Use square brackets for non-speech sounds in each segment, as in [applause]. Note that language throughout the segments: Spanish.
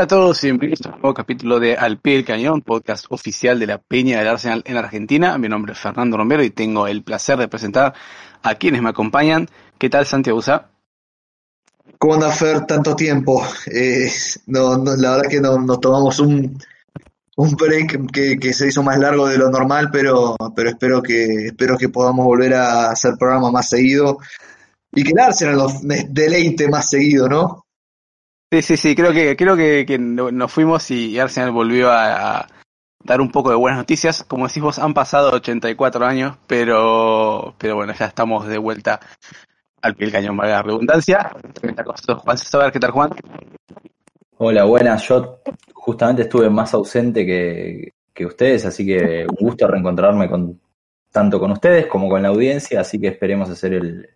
Hola a todos y bienvenidos a un nuevo capítulo de Al Pie del Cañón, podcast oficial de la Peña del Arsenal en Argentina. Mi nombre es Fernando Romero y tengo el placer de presentar a quienes me acompañan. ¿Qué tal, Santiago? ¿Cómo anda Fer? Tanto tiempo. Eh, no, no, la verdad que no, nos tomamos un, un break que, que, se hizo más largo de lo normal, pero, pero espero que espero que podamos volver a hacer programa más seguido y que el Arsenal nos deleite más seguido, ¿no? Sí, sí, sí, creo que, creo que, nos fuimos y Arsenal volvió a, a, dar un poco de buenas noticias. Como decís vos, han pasado 84 años, pero, pero bueno, ya estamos de vuelta al pie del cañón, valga la redundancia. Juan César, ¿qué tal Juan? Hola, buenas. Yo justamente estuve más ausente que, que ustedes, así que un gusto reencontrarme con tanto con ustedes como con la audiencia, así que esperemos hacer el,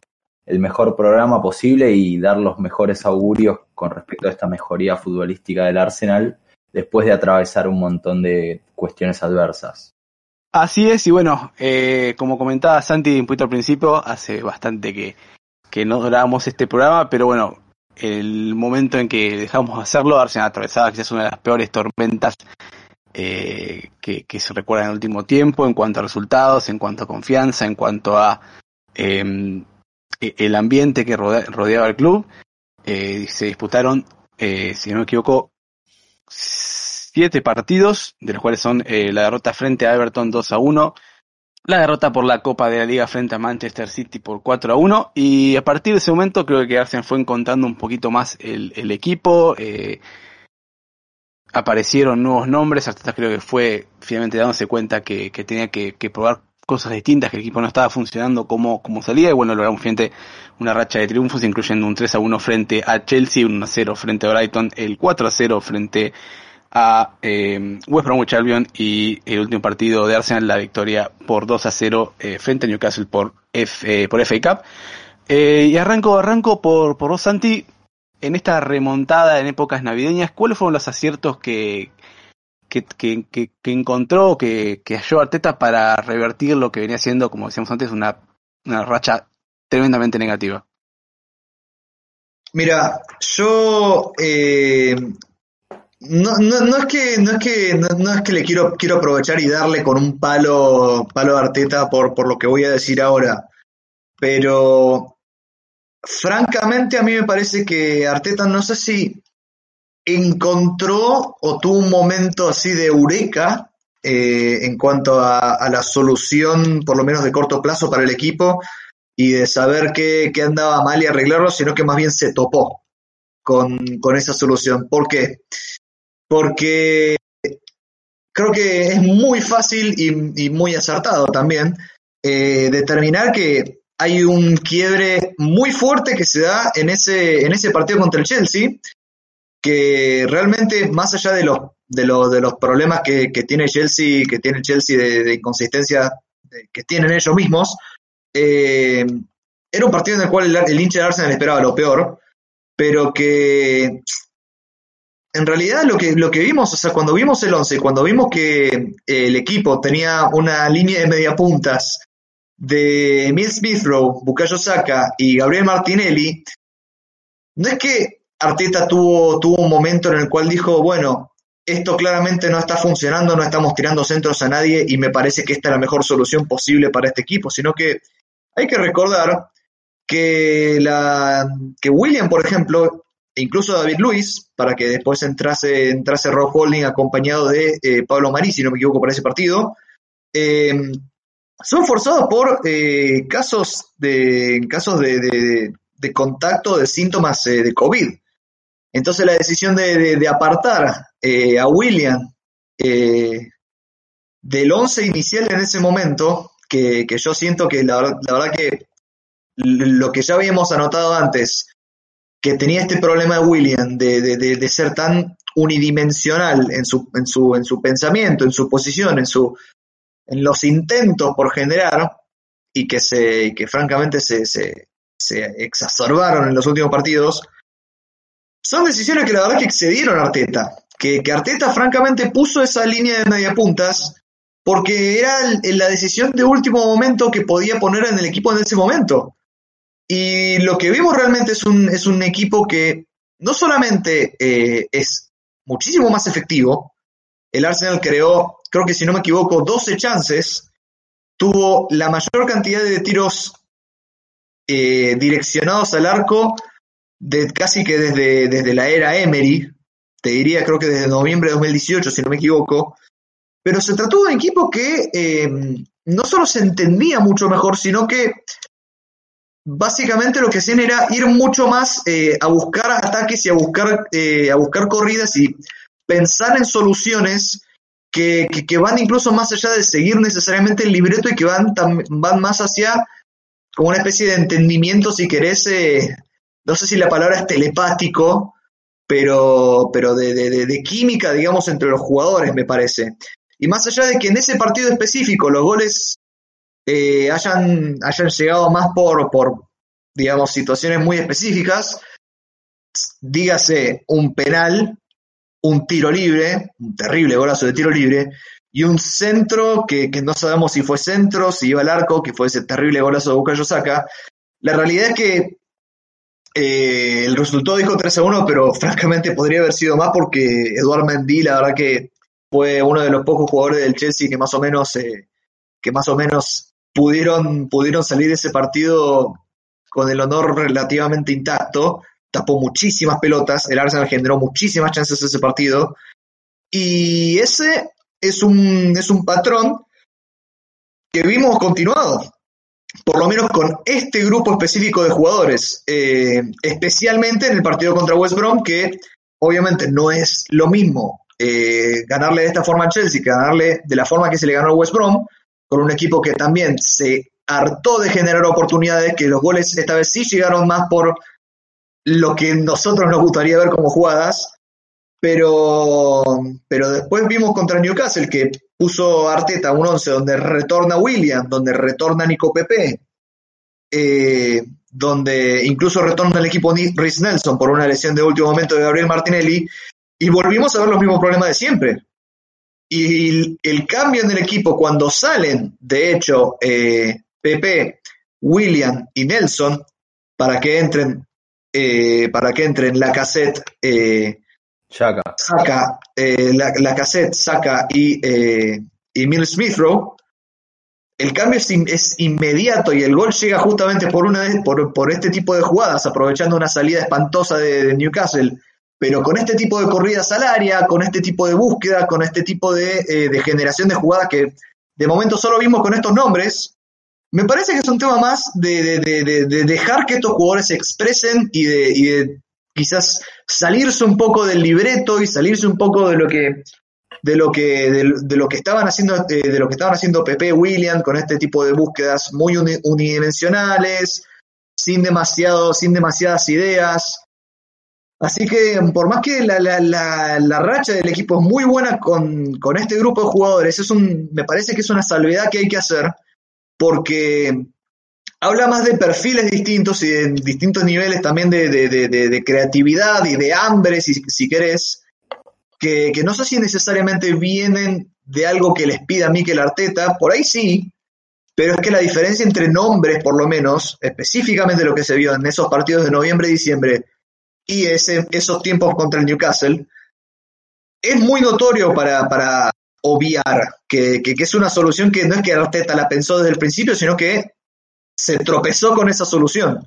el mejor programa posible y dar los mejores augurios con respecto a esta mejoría futbolística del Arsenal después de atravesar un montón de cuestiones adversas. Así es, y bueno, eh, como comentaba Santi un poquito al principio, hace bastante que, que no grabamos este programa, pero bueno, el momento en que dejamos de hacerlo, Arsenal atravesaba quizás una de las peores tormentas eh, que, se recuerda en el último tiempo en cuanto a resultados, en cuanto a confianza, en cuanto a eh, el ambiente que rodeaba el club. Eh, se disputaron, eh, si no me equivoco, siete partidos, de los cuales son eh, la derrota frente a Everton 2 a 1, la derrota por la Copa de la Liga frente a Manchester City por 4 a 1, y a partir de ese momento creo que Arsenal fue encontrando un poquito más el, equipo, eh, aparecieron nuevos nombres, hasta creo que fue finalmente dándose cuenta que, tenía que probar cosas distintas, que el equipo no estaba funcionando como, como salía, y bueno, logramos frente una racha de triunfos, incluyendo un 3 a 1 frente a Chelsea, un 1 a 0 frente a Brighton, el 4 a 0 frente a eh, West Bromwich Albion y el último partido de Arsenal, la victoria por 2 a 0 eh, frente a Newcastle por, F, eh, por FA Cup. Eh, y arranco, arranco por, por vos, Santi, en esta remontada en épocas navideñas, ¿cuáles fueron los aciertos que, que, que, que, encontró, que, que halló Arteta para revertir lo que venía siendo, como decíamos antes, una, una racha tremendamente negativa? Mira, yo eh, no, no, no, es que no es que no, es que le quiero quiero aprovechar y darle con un palo palo a Arteta por, por lo que voy a decir ahora, pero francamente a mí me parece que Arteta no sé si encontró o tuvo un momento así de eureka eh, en cuanto a, la solución, por lo menos de corto plazo, para el equipo y de saber qué, qué andaba mal y arreglarlo, sino que más bien se topó con, con esa solución. ¿Por qué? Porque creo que es muy fácil y, y muy acertado también eh, determinar que hay un quiebre muy fuerte que se da en ese, en ese partido contra el Chelsea que realmente, más allá de los, de los, de los problemas que, que tiene Chelsea, que tiene Chelsea de, de inconsistencia de, que tienen ellos mismos, eh, era un partido en el cual el, hincha de Arsenal esperaba lo peor, pero que en realidad lo que, lo que vimos, o sea, cuando vimos el 11, cuando vimos que el equipo tenía una línea de media puntas de Emil Smithrow, Bukayo Saka y Gabriel Martinelli, no es que Arteta tuvo, tuvo un momento en el cual dijo, bueno, esto claramente no está funcionando, no estamos tirando centros a nadie y me parece que esta es la mejor solución posible para este equipo, sino que hay que recordar que, la, que William, por ejemplo, e incluso David Luis, para que después entrase, entrase Rob Holding acompañado de eh, Pablo Marí, si no me equivoco, para ese partido, eh, son forzados por eh, casos de casos de, de, contacto de síntomas de COVID. Entonces la decisión de, de, apartar eh, a William eh, del once inicial en ese momento, que, que yo siento que la, la, verdad que lo que ya habíamos anotado antes, que tenía este problema de William de, de ser tan unidimensional en su, en, su, en su pensamiento, en su posición, en, su, en los intentos por generar, y que, se, que francamente se, se, se exacerbaron en los últimos partidos, son decisiones que la verdad que excedieron a Arteta. Que, Arteta francamente puso esa línea de media puntas porque era la decisión de último momento que podía poner en el equipo en ese momento. Y lo que vimos realmente es un, es un equipo que no solamente eh, es muchísimo más efectivo. El Arsenal creó, creo que si no me equivoco, 12 chances, tuvo la mayor cantidad de tiros eh, direccionados al arco de, casi que desde, desde la era Emery, te diría creo que desde noviembre de 2018, si no me equivoco, pero se trató de un equipo que eh, no solo se entendía mucho mejor, sino que básicamente lo que hacían era ir mucho más eh, a buscar ataques y a buscar, eh, a buscar corridas y pensar en soluciones que, que, van incluso más allá de seguir necesariamente el libreto y que van, van más hacia como una especie de entendimiento, si querés, eh, no sé si la palabra es telepático, pero, pero de, química, digamos, entre los jugadores, me parece. Y más allá de que en ese partido específico los goles eh, hayan, hayan llegado más por, por, digamos, situaciones muy específicas, dígase un penal, un tiro libre, un terrible golazo de tiro libre, y un centro que, no sabemos si fue centro, si iba al arco, que fue ese terrible golazo de Bukayo Saka. La realidad es que eh, el resultado dijo 3 a 1, pero francamente podría haber sido más porque Eduard Mendy, la verdad que fue uno de los pocos jugadores del Chelsea que más o menos, eh, que más o menos pudieron, pudieron salir de ese partido con el honor relativamente intacto, tapó muchísimas pelotas, el Arsenal generó muchísimas chances ese partido, y ese es un, es un patrón que vimos continuado, por lo menos con este grupo específico de jugadores, eh, especialmente en el partido contra West Brom, que obviamente no es lo mismo eh, ganarle de esta forma a Chelsea que ganarle de la forma que se le ganó a West Brom, con un equipo que también se hartó de generar oportunidades, que los goles esta vez sí llegaron más por lo que nosotros nos gustaría ver como jugadas, pero, pero después vimos contra Newcastle que puso Arteta un 11 donde retorna William, donde retorna Nico Pepe, eh, donde incluso retorna el equipo Rhys Nelson por una lesión de último momento de Gabriel Martinelli, y volvimos a ver los mismos problemas de siempre. Y el, cambio en el equipo cuando salen, de hecho, eh, Pepe, William y Nelson, para que entren, eh, para que entren la cassette, saca eh, la, la, cassette, saca y, eh, y Mill Smithrow, el cambio es, es, inmediato y el gol llega justamente por una por, por este tipo de jugadas, aprovechando una salida espantosa de, Newcastle. Pero con este tipo de corridas al área, con este tipo de búsqueda, con este tipo de, eh, de, generación de jugadas que de momento solo vimos con estos nombres, me parece que es un tema más de, de, de dejar que estos jugadores se expresen y de, y quizás salirse un poco del libreto y salirse un poco de lo que de lo que de, lo que estaban haciendo eh, de lo que estaban haciendo Pepe William con este tipo de búsquedas muy unidimensionales sin demasiado sin demasiadas ideas. Así que por más que la, la, la, la, racha del equipo es muy buena con, con, este grupo de jugadores, es un, me parece que es una salvedad que hay que hacer porque habla más de perfiles distintos y de distintos niveles también de, creatividad y de hambre, si, si querés, que, no sé si necesariamente vienen de algo que les pida Mikel Arteta, por ahí sí, pero es que la diferencia entre nombres, por lo menos, específicamente lo que se vio en esos partidos de noviembre y diciembre, y esos tiempos contra el Newcastle, es muy notorio para, obviar que, es una solución que no es que Arteta la pensó desde el principio, sino que se tropezó con esa solución.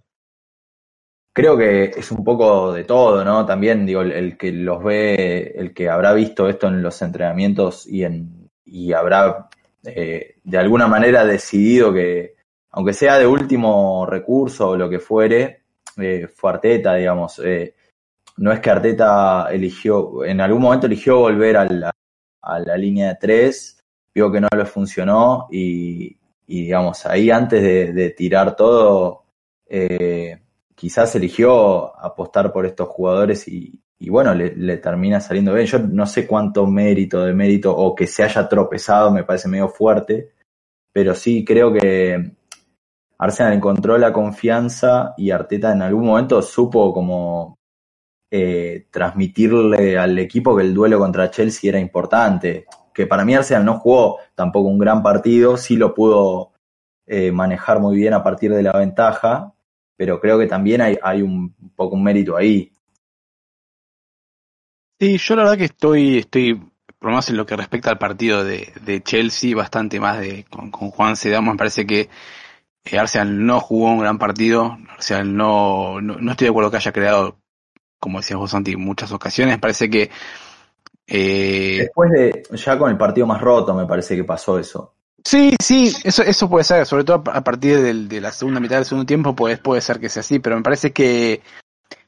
Creo que es un poco de todo, ¿no? También, digo, el, que los ve, el que habrá visto esto en los entrenamientos y, en, y habrá eh, de alguna manera decidido que, aunque sea de último recurso o lo que fuere, eh, fue Arteta, digamos. Eh, no es que Arteta eligió, en algún momento eligió volver a la, a la línea de tres, vio que no le funcionó y, y digamos, ahí antes de, tirar todo, eh, quizás eligió apostar por estos jugadores y, y bueno, le, le, termina saliendo bien. Yo no sé cuánto mérito de mérito o que se haya tropezado me parece medio fuerte, pero sí creo que Arsenal encontró la confianza y Arteta en algún momento supo como eh, transmitirle al equipo que el duelo contra Chelsea era importante. Que para mí Arsenal no jugó tampoco un gran partido, sí lo pudo eh, manejar muy bien a partir de la ventaja, pero creo que también hay, un poco un mérito ahí. Sí, yo la verdad que estoy, estoy, por menos en lo que respecta al partido de, Chelsea, bastante más de con, con Juan Sedamo. Me parece que eh, Arsenal no jugó un gran partido. Arsenal no, no, no estoy de acuerdo que haya creado, como decías vos, Santi, muchas ocasiones. Parece que eh, Después de, ya con el partido más roto, me parece que pasó eso. Sí, sí, eso, eso puede ser, sobre todo a partir del, de la segunda mitad del segundo tiempo, pues puede ser que sea así, pero me parece que,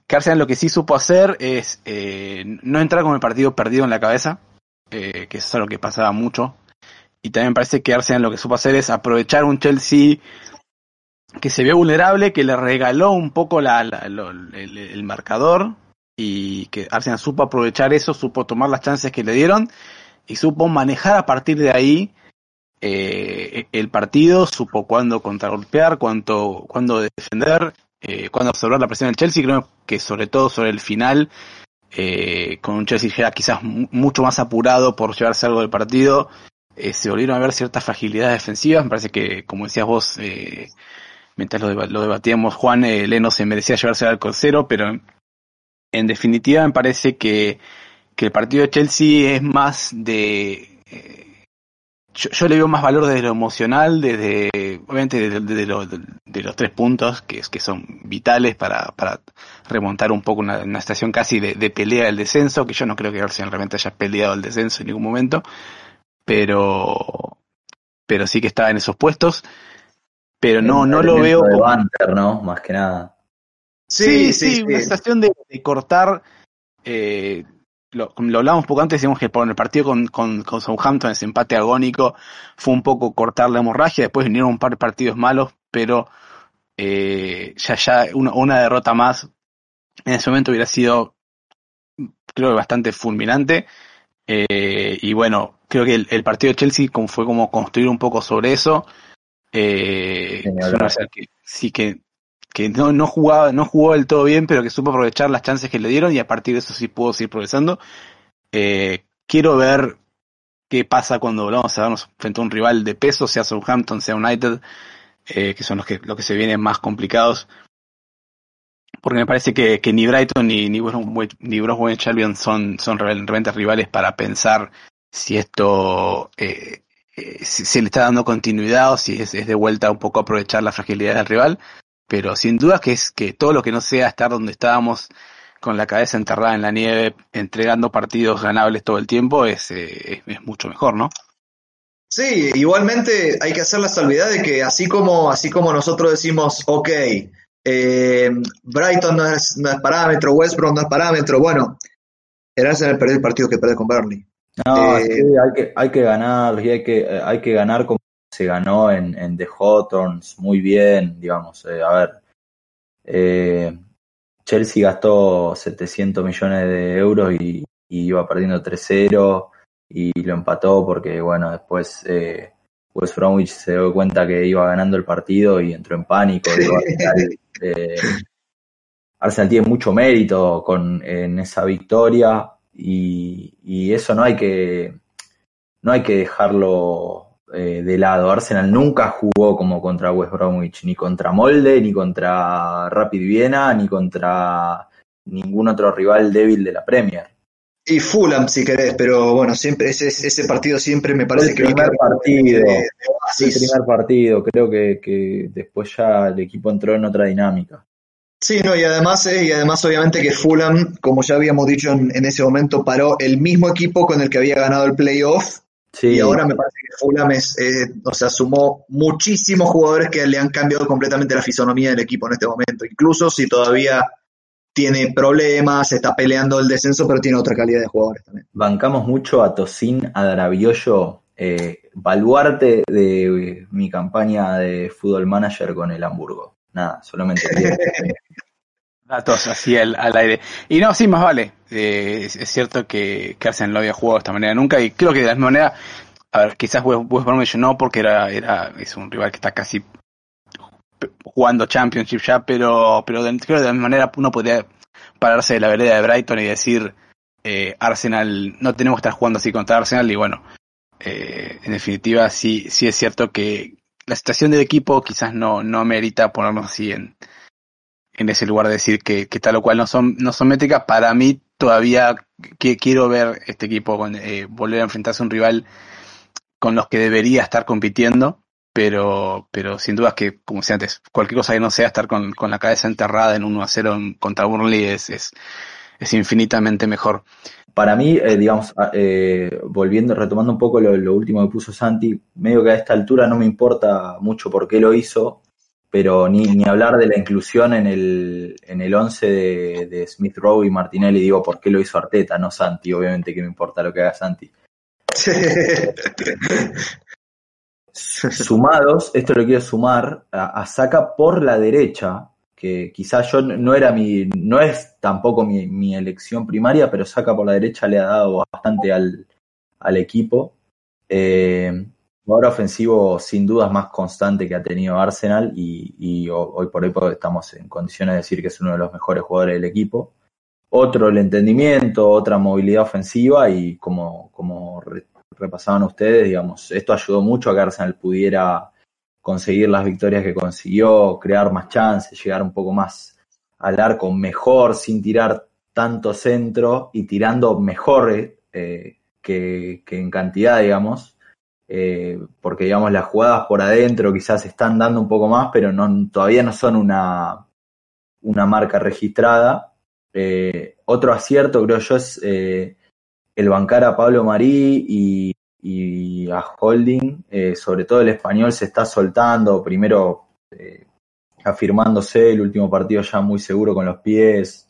que Arsenal lo que sí supo hacer es eh, no entrar con el partido perdido en la cabeza, eh, que eso es lo que pasaba mucho, y también me parece que Arsenal lo que supo hacer es aprovechar un Chelsea que se vio vulnerable, que le regaló un poco la, la, lo, el, marcador, y que Arsenal supo aprovechar eso, supo tomar las chances que le dieron, y supo manejar a partir de ahí eh, el partido, supo cuándo contragolpear, cuánto, cuándo defender, eh, cuándo absorber la presión del Chelsea. Creo que sobre todo sobre el final, eh, con un Chelsea ya quizás mucho más apurado por llevarse algo del partido, eh, se volvieron a ver ciertas fragilidades defensivas. Me parece que, como decías vos, eh, mientras lo, lo, debatíamos, Juan, eh, Leno se merecía llevarse al cero, pero en definitiva me parece que, que el partido de Chelsea es más de... Eh, yo, le veo más valor desde lo emocional, desde, obviamente, desde, desde lo, de los tres puntos, que, que son vitales para, para remontar un poco una, estación casi de, de, pelea del descenso, que yo no creo que Arsenal realmente haya peleado el descenso en ningún momento, pero, pero sí que estaba en esos puestos, pero no, no lo veo como... Banter, ¿no? Más que nada. Sí, sí, sí, sí. una estación de, de cortar, eh, lo, lo hablamos un poco antes, decimos que por el partido con, con, con Southampton, ese empate agónico, fue un poco cortar la hemorragia, después vinieron un par de partidos malos, pero eh, ya, ya una, una derrota más en ese momento hubiera sido, creo que bastante fulminante. Eh, y bueno, creo que el, el, partido de Chelsea fue como construir un poco sobre eso. Eh, que, sí que, que no, no jugaba, no jugó del todo bien, pero que supo aprovechar las chances que le dieron y a partir de eso sí pudo seguir progresando. Eh, quiero ver qué pasa cuando volvamos a vernos frente a un rival de peso, sea Southampton, sea United, eh, que son los que, los que se vienen más complicados. Porque me parece que, que ni Brighton ni, ni, ni Broswell Albion son, son realmente rivales para pensar si esto eh, eh, si le está dando continuidad o si es, de vuelta un poco aprovechar la fragilidad del rival. Pero sin duda que es que todo lo que no sea estar donde estábamos con la cabeza enterrada en la nieve, entregando partidos ganables todo el tiempo, es, eh, mucho mejor, ¿no? Sí, igualmente hay que hacer la salvedad de que así como, así como nosotros decimos, ok, eh, Brighton no es, no es parámetro, Westbrook no es parámetro, bueno, Arsenal perdió el partido que perdió con Burnley. No, eh, sí, hay, que, hay que ganar, y hay que, hay que ganar como se ganó en, en The Hawthorns muy bien, digamos. Eh, a ver, eh, Chelsea gastó 700 millones de euros y, y iba perdiendo 3-0 y lo empató porque, bueno, después eh, West Bromwich se dio cuenta que iba ganando el partido y entró en pánico. Digo, Arsenal, [laughs] eh, Arsenal tiene mucho mérito con, en esa victoria y, y eso no hay que no hay que dejarlo eh, de lado. Arsenal nunca jugó como contra West Bromwich, ni contra Molde, ni contra Rapid Viena, ni contra ningún otro rival débil de la Premier. Y Fulham, si querés, pero bueno, siempre ese, ese partido siempre me parece el que primer partido, de, de el primer partido, creo que, que después ya el equipo entró en otra dinámica. Sí, no, y además, eh, y además obviamente que Fulham, como ya habíamos dicho en, en, ese momento, paró el mismo equipo con el que había ganado el playoff. Sí. Y ahora me parece que Fulham es, eh, o sea, sumó muchísimos jugadores que le han cambiado completamente la fisonomía del equipo en este momento. Incluso si todavía tiene problemas, está peleando el descenso, pero tiene otra calidad de jugadores también. Bancamos mucho a Tosin Adrabioyo, eh, baluarte de mi campaña de fútbol manager con el Hamburgo. Nada, solamente. [laughs] Datos así al, al, aire. Y no, sí, más vale. Eh, es, es, cierto que, que Arsenal no había jugado de esta manera nunca y creo que de la misma manera, a ver, quizás West, West Bromwich no porque era, era, es un rival que está casi jugando Championship ya, pero, pero de, creo que de la misma manera uno podría pararse de la vereda de Brighton y decir, eh, Arsenal, no tenemos que estar jugando así contra Arsenal y bueno, eh, en definitiva sí, sí es cierto que la situación del equipo quizás no, no merita ponernos así en, en ese lugar de decir que, que tal o cual no son, no son métricas. Para mí todavía quiero ver este equipo volver a enfrentarse a un rival con los que debería estar compitiendo, pero, pero sin duda que, como decía antes, cualquier cosa que no sea estar con, con la cabeza enterrada en 1 a 0 contra Burnley es, es infinitamente mejor. Para mí, eh, digamos, eh, volviendo, retomando un poco lo, último que puso Santi, medio que a esta altura no me importa mucho por qué lo hizo, pero ni, ni hablar de la inclusión en el, en el 11 de, de Smith Rowe y Martinelli, digo, por qué lo hizo Arteta, no Santi, obviamente que me importa lo que haga Santi. [laughs] Sumados, esto lo quiero sumar, a, Saca por la derecha, que quizás yo no era mi, no es tampoco mi, elección primaria, pero Saca por la derecha le ha dado bastante al, al equipo. Eh, jugador ofensivo sin dudas más constante que ha tenido Arsenal y, hoy por hoy estamos en condiciones de decir que es uno de los mejores jugadores del equipo. Otro el entendimiento, otra movilidad ofensiva y como, como repasaban ustedes, digamos, esto ayudó mucho a que Arsenal pudiera conseguir las victorias que consiguió, crear más chances, llegar un poco más al arco mejor, sin tirar tanto centro y tirando mejor eh, que, en cantidad, digamos, eh, porque digamos las jugadas por adentro quizás están dando un poco más, pero no, todavía no son una, una marca registrada. Eh, otro acierto creo yo es el bancar a Pablo Marí y, a Holding, eh, sobre todo el español se está soltando, primero eh, afirmándose, el último partido ya muy seguro con los pies,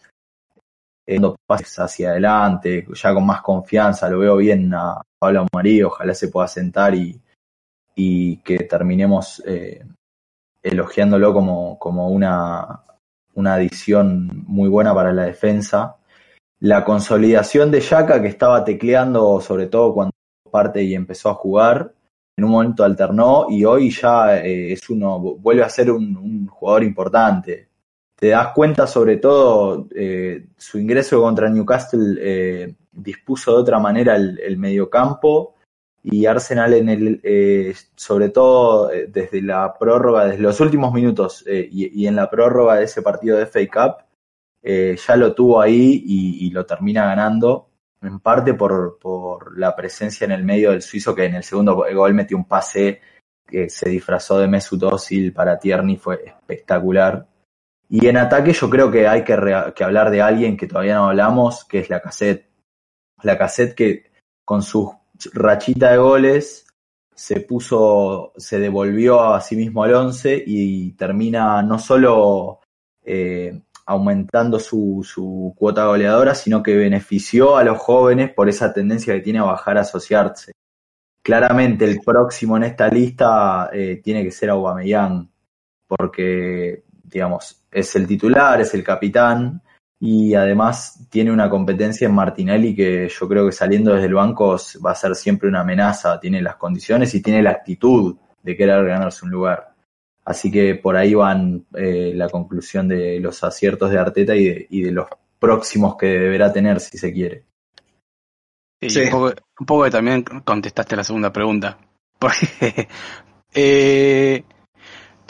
dando pases hacia adelante, ya con más confianza, lo veo bien a Pablo Marí, ojalá se pueda sentar y, y que terminemos eh, elogiándolo como, como una, una adición muy buena para la defensa. La consolidación de Yaka, que estaba tecleando sobre todo cuando parte y empezó a jugar, en un momento alternó y hoy ya eh, es uno, vuelve a ser un, jugador importante. Te das cuenta sobre todo eh, su ingreso contra Newcastle eh, dispuso de otra manera el, el mediocampo y Arsenal en el, sobre todo desde la prórroga, desde los últimos minutos y, en la prórroga de ese partido de FA Cup, ya lo tuvo ahí y, lo termina ganando, en parte por, por, la presencia en el medio del suizo, que en el segundo gol metió un pase que se disfrazó de Mesut Özil para Tierney, fue espectacular. Y en ataque yo creo que hay que, que hablar de alguien que todavía no hablamos, que es la cassette. La cassette que con su rachita de goles se puso, se devolvió a sí mismo al once y termina no solo eh, aumentando su, su cuota goleadora, sino que benefició a los jóvenes por esa tendencia que tiene a bajar a asociarse. Claramente el próximo en esta lista eh, tiene que ser Aubameyang, porque, digamos, es el titular, es el capitán, y además tiene una competencia en Martinelli que yo creo que saliendo desde el banco va a ser siempre una amenaza, tiene las condiciones y tiene la actitud de querer ganarse un lugar. Así que por ahí van eh, la conclusión de los aciertos de Arteta y de, los próximos que deberá tener si se quiere. Sí, Un, poco, que también contestaste la segunda pregunta. [laughs] Porque eh,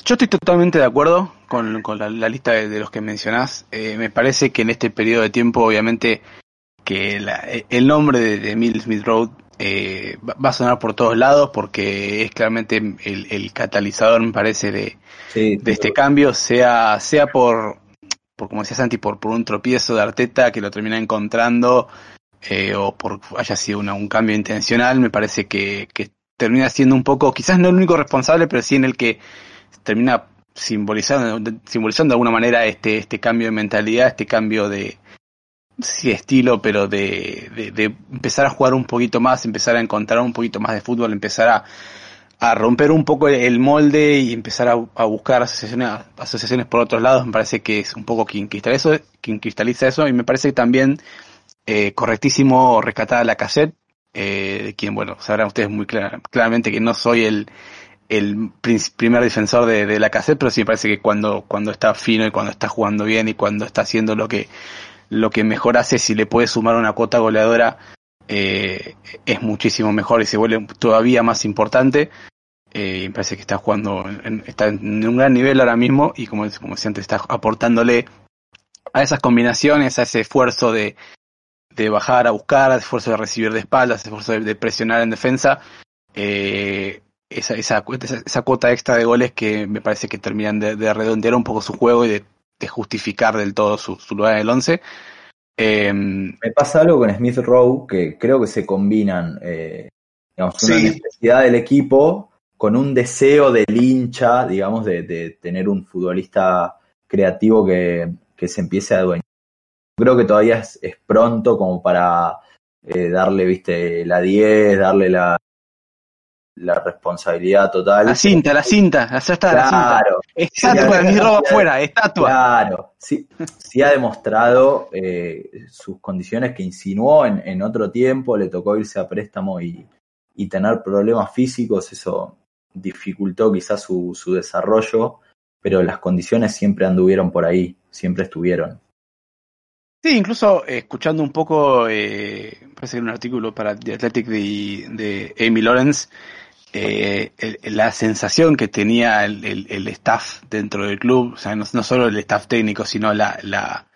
yo estoy totalmente de acuerdo con, la, lista de, los que mencionás. Eh, me parece que en este periodo de tiempo, obviamente, que el nombre de, de Smith Road eh, va a sonar por todos lados porque es claramente el, catalizador, me parece, de, de este cambio, sea, sea por, por, como decía Santi, por, por un tropiezo de Arteta que lo termina encontrando, eh, o por haya sido un cambio intencional, me parece que, que termina siendo un poco, quizás no el único responsable, pero sí en el que termina simbolizando, simbolizando de alguna manera este, este cambio de mentalidad, este cambio de, sí, estilo, pero de, de, empezar a jugar un poquito más, empezar a encontrar un poquito más de fútbol, empezar a, a romper un poco el molde y empezar a, a buscar asociaciones, asociaciones por otros lados, me parece que es un poco quien cristaliza eso, quien cristaliza eso y me parece también eh, correctísimo rescatar a la cassette, eh, de quien, bueno, sabrán ustedes muy claramente que no soy el, el primer defensor de, de, la cassette, pero sí me parece que cuando, cuando está fino y cuando está jugando bien y cuando está haciendo lo que lo que mejor hace si le puede sumar una cuota goleadora eh, es muchísimo mejor y se vuelve todavía más importante. Eh, me parece que está jugando, está en un gran nivel ahora mismo y como, como decía antes, está aportándole a esas combinaciones, a ese esfuerzo de, de bajar a buscar, esfuerzo de recibir de espaldas, esfuerzo de, presionar en defensa, eh, esa, esa, esa, cuota extra de goles que me parece que terminan de, de redondear un poco su juego y de, de justificar del todo su, su lugar en el 11. Eh, me pasa algo con Smith Rowe que creo que se combinan, eh, digamos, una Sí. necesidad del equipo con un deseo del hincha, digamos, de, de tener un futbolista creativo que, que se empiece a adueñar. Creo que todavía es, es pronto como para eh, darle, viste, la 10, darle la, la responsabilidad total. la cinta, la cinta, la está la cinta. Claro, Estatua, mi sí, afuera, estatua. Claro, sí, [laughs] sí ha demostrado eh, sus condiciones que insinuó en, en otro tiempo, le tocó irse a préstamo y, y tener problemas físicos, eso dificultó quizás su, su desarrollo, pero las condiciones siempre anduvieron por ahí, siempre estuvieron. Sí, incluso eh, escuchando un poco, eh, parece que era un artículo para The Athletic de, de Amy Lawrence, eh, el- la sensación que tenía el, el- staff dentro del club, o sea, no, solo el staff técnico, sino la, la,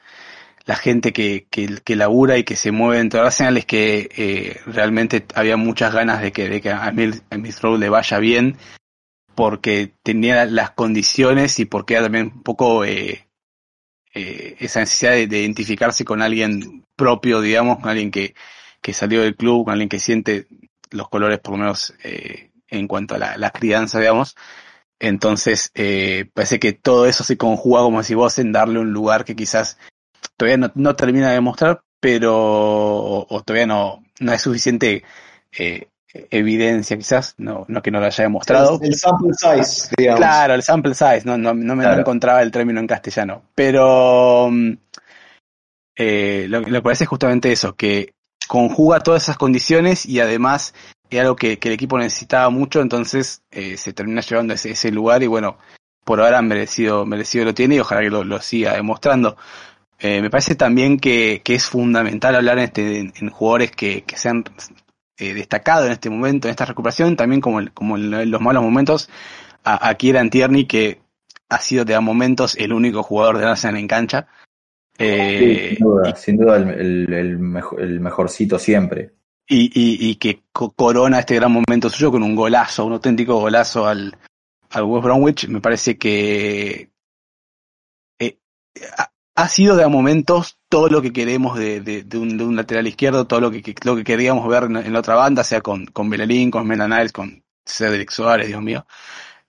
gente que, que, que labura y que se mueve dentro de Arsenal es que eh, realmente había muchas ganas de que, de que a Emil, a Smith Rowe le vaya bien, porque tenía las condiciones y porque era también un poco eh, eh, esa necesidad de, de identificarse con alguien propio, digamos, con alguien que, que salió del club, con alguien que siente los colores, por lo menos eh, en cuanto a la, la crianza, digamos. Entonces, eh, parece que todo eso se conjuga, como decís vos, en darle un lugar que quizás todavía no, no termina de mostrar, pero o, o todavía no, no hay suficiente eh, evidencia, quizás, no, no que no lo haya demostrado, El, el sample size, digamos. Claro, el sample size, no, no, no me Claro. encontraba el término en castellano. Pero mm, eh, lo, lo que parece es justamente eso, que conjuga todas esas condiciones y además es algo que, que el equipo necesitaba mucho, entonces eh, se termina llevando ese, ese lugar y bueno, por ahora merecido, merecido lo tiene y ojalá que lo, lo siga demostrando. Eh, me parece también que, que es fundamental hablar en, este, en, en jugadores que, que se han eh, destacado en este momento, en esta recuperación, también como, el- como en, los malos momentos, a, a Kieran Tierney, que ha sido de a momentos el único jugador de Arsenal en cancha. Sí, sin duda, sin duda el, el- el mejo- el mejorcito siempre. Y, y, que co- corona este gran momento suyo con un golazo, un auténtico golazo al, al West Bromwich. Me parece que eh, ha, sido de a momentos todo lo que queremos de, de, un, de un lateral izquierdo, todo lo que, lo que queríamos ver en, la otra banda, sea con, con Bellerín, con Melaniles, con Cedric Suárez, Dios mío.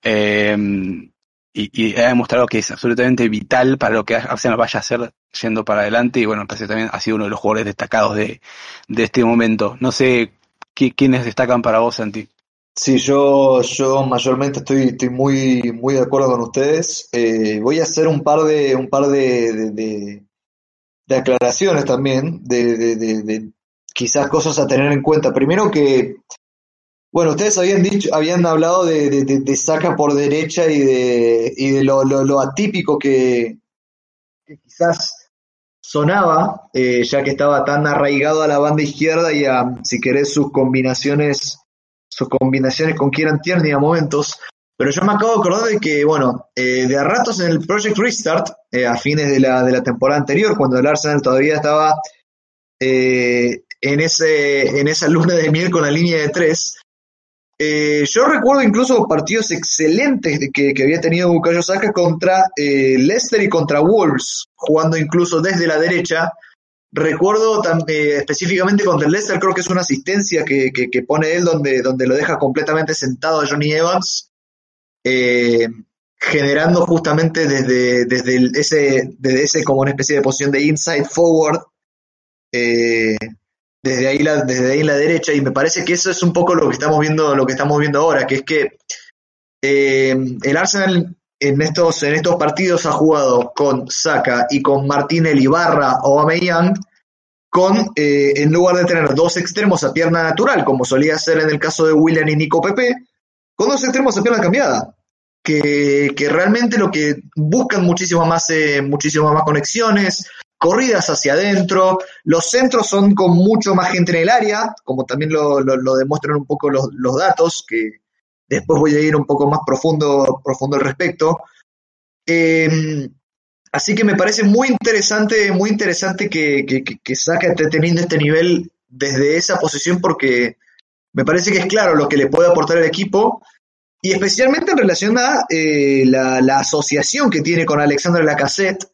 Eh, y, ha demostrado que es absolutamente vital para lo que Arsenal vaya a hacer yendo para adelante y bueno, parece también ha sido uno de los jugadores destacados de, de este momento. No sé qui- quiénes destacan para vos, Santi. Sí, yo, yo mayormente estoy, estoy muy, muy de acuerdo con ustedes. Eh, voy a hacer un par de, un par de, de, de- de aclaraciones también, de quizás cosas a tener en cuenta. Primero que, bueno, ustedes habían dicho, habían hablado de, de, Saka por derecha y de, y de lo, lo, atípico que, que quizás sonaba, eh, ya que estaba tan arraigado a la banda izquierda y a, si querés, sus combinaciones sus combinaciones con Kieran Tierney a momentos. Pero yo me acabo de acordar de que, bueno, eh, de a ratos en el Project Restart, eh, a fines de la, de la temporada anterior, cuando el Arsenal todavía estaba en, ese, en esa luna de miel con la línea de tres, eh, yo recuerdo incluso partidos excelentes que, que había tenido Bukayo Saka contra eh, Leicester y contra Wolves, jugando incluso desde la derecha. Recuerdo eh, específicamente contra el Leicester, creo que es una asistencia que, pone él donde, lo deja completamente sentado a Johnny Evans, eh, generando justamente desde, ese, desde ese como una especie de posición de inside forward, desde ahí la, desde ahí la derecha, y me parece que eso es un poco lo que estamos viendo, lo que estamos viendo ahora, que es que eh, el Arsenal en estos, en estos partidos ha jugado con Saka y con Martinelli barra o Aubameyang con, eh, en lugar de tener dos extremos a pierna natural, como solía ser en el caso de William y Nico Pepe, con dos extremos a pierna cambiada, que, que realmente lo que buscan muchísimas más, eh, muchísimas más conexiones, corridas hacia adentro, los centros son con mucho más gente en el área, como también lo, demuestran un poco los, datos, que después voy a ir un poco más profundo, profundo al respecto. Eh, Así que me parece muy interesante, muy interesante que, que, que Saka esté teniendo este nivel desde esa posición porque me parece que es claro lo que le puede aportar el equipo y especialmente en relación a eh, la, la, asociación que tiene con Alexandre Lacassette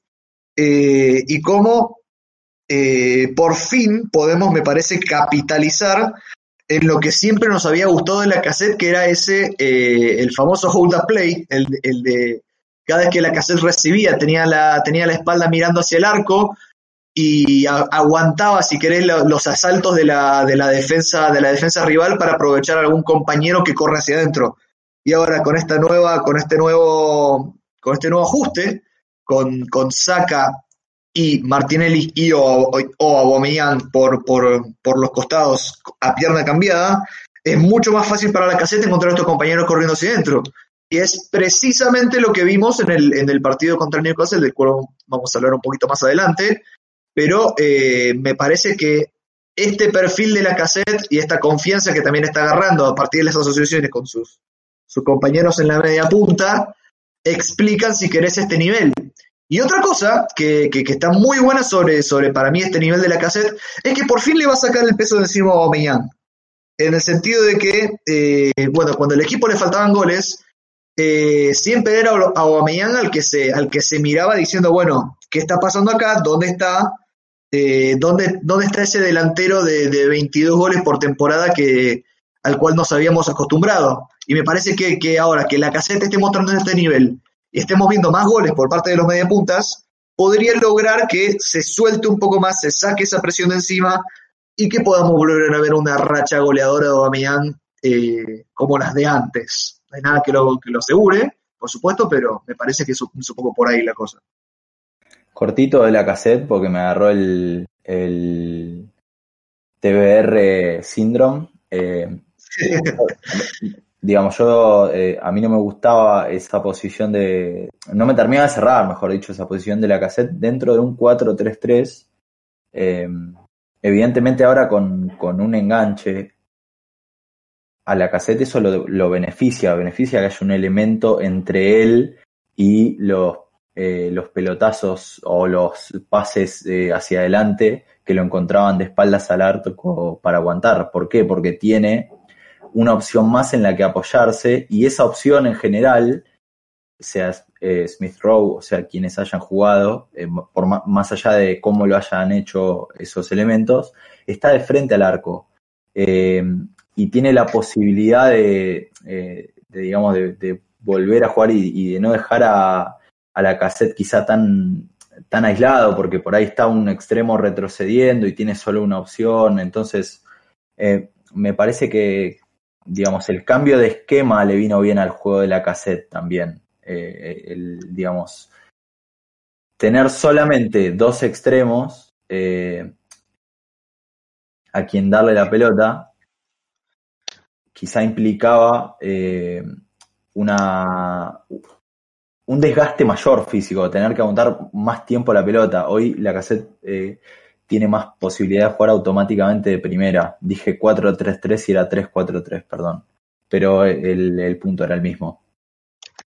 eh, y cómo eh, por fin podemos, me parece, capitalizar en lo que siempre nos había gustado de Lacassette, que era ese, eh, el famoso hold up play, el, el de cada vez que la cassette recibía, tenía la, tenía la espalda mirando hacia el arco y aguantaba, si querés, lo, los asaltos de la, de la, defensa, de la defensa rival para aprovechar a algún compañero que corre hacia adentro. Y ahora con esta nueva, con este nuevo, con este nuevo ajuste, con, con Saka y Martinelli y o, o Aubameyang por, por, por los costados a pierna cambiada, es mucho más fácil para la caseta encontrar a estos compañeros corriendo hacia adentro. Y es precisamente lo que vimos en el, en el partido contra el Newcastle, del cual vamos a hablar un poquito más adelante. Pero eh, me parece que este perfil de la cassette y esta confianza que también está agarrando a partir de las asociaciones con sus, sus compañeros en la media punta, explican, si querés, este nivel. Y otra cosa que, que, está muy buena sobre, sobre, para mí, este nivel de la cassette, es que por fin le va a sacar el peso de encima a Aubameyang. En el sentido de que, eh, bueno, cuando al equipo le faltaban goles, eh, siempre era Aubameyang al que se al que se miraba diciendo bueno qué está pasando acá dónde está eh, dónde dónde está ese delantero de, de, 22 goles por temporada que al cual nos habíamos acostumbrado y me parece que, que ahora que la caseta esté mostrando este nivel y estemos viendo más goles por parte de los mediapuntas podría lograr que se suelte un poco más se saque esa presión de encima y que podamos volver a ver una racha goleadora de Aubameyang eh, como las de antes no hay nada que lo, que lo asegure, por supuesto, pero me parece que es un, es un, poco por ahí la cosa. Cortito de la cassette porque me agarró el, el TBR Syndrome. Eh, [laughs] digamos, yo, eh, a mí no me gustaba esa posición de, no me terminaba de cerrar, mejor dicho, esa posición de la cassette dentro de un 4-3-3. Eh, evidentemente ahora con, con un enganche a la caseta eso lo, lo, beneficia, beneficia que haya un elemento entre él y los, eh, los pelotazos o los pases eh, hacia adelante que lo encontraban de espaldas al arco para aguantar. ¿Por qué? Porque tiene una opción más en la que apoyarse y esa opción en general, sea eh, Smith Rowe, o sea, quienes hayan jugado, eh, por más allá de cómo lo hayan hecho esos elementos, está de frente al arco. Eh, y tiene la posibilidad de, digamos, de, volver a jugar y, de no dejar a, a, la cassette quizá tan, tan aislado, porque por ahí está un extremo retrocediendo y tiene solo una opción. Entonces, me parece que, digamos, el cambio de esquema le vino bien al juego de la cassette también. Eh, el, digamos, tener solamente dos extremos eh, a quien darle la pelota quizá implicaba eh, una, un desgaste mayor físico, tener que aguantar más tiempo la pelota. Hoy la cassette tiene más posibilidad de jugar automáticamente de primera. Dije 4-3-3 y era 3-4-3, perdón. Pero el, el, punto era el mismo.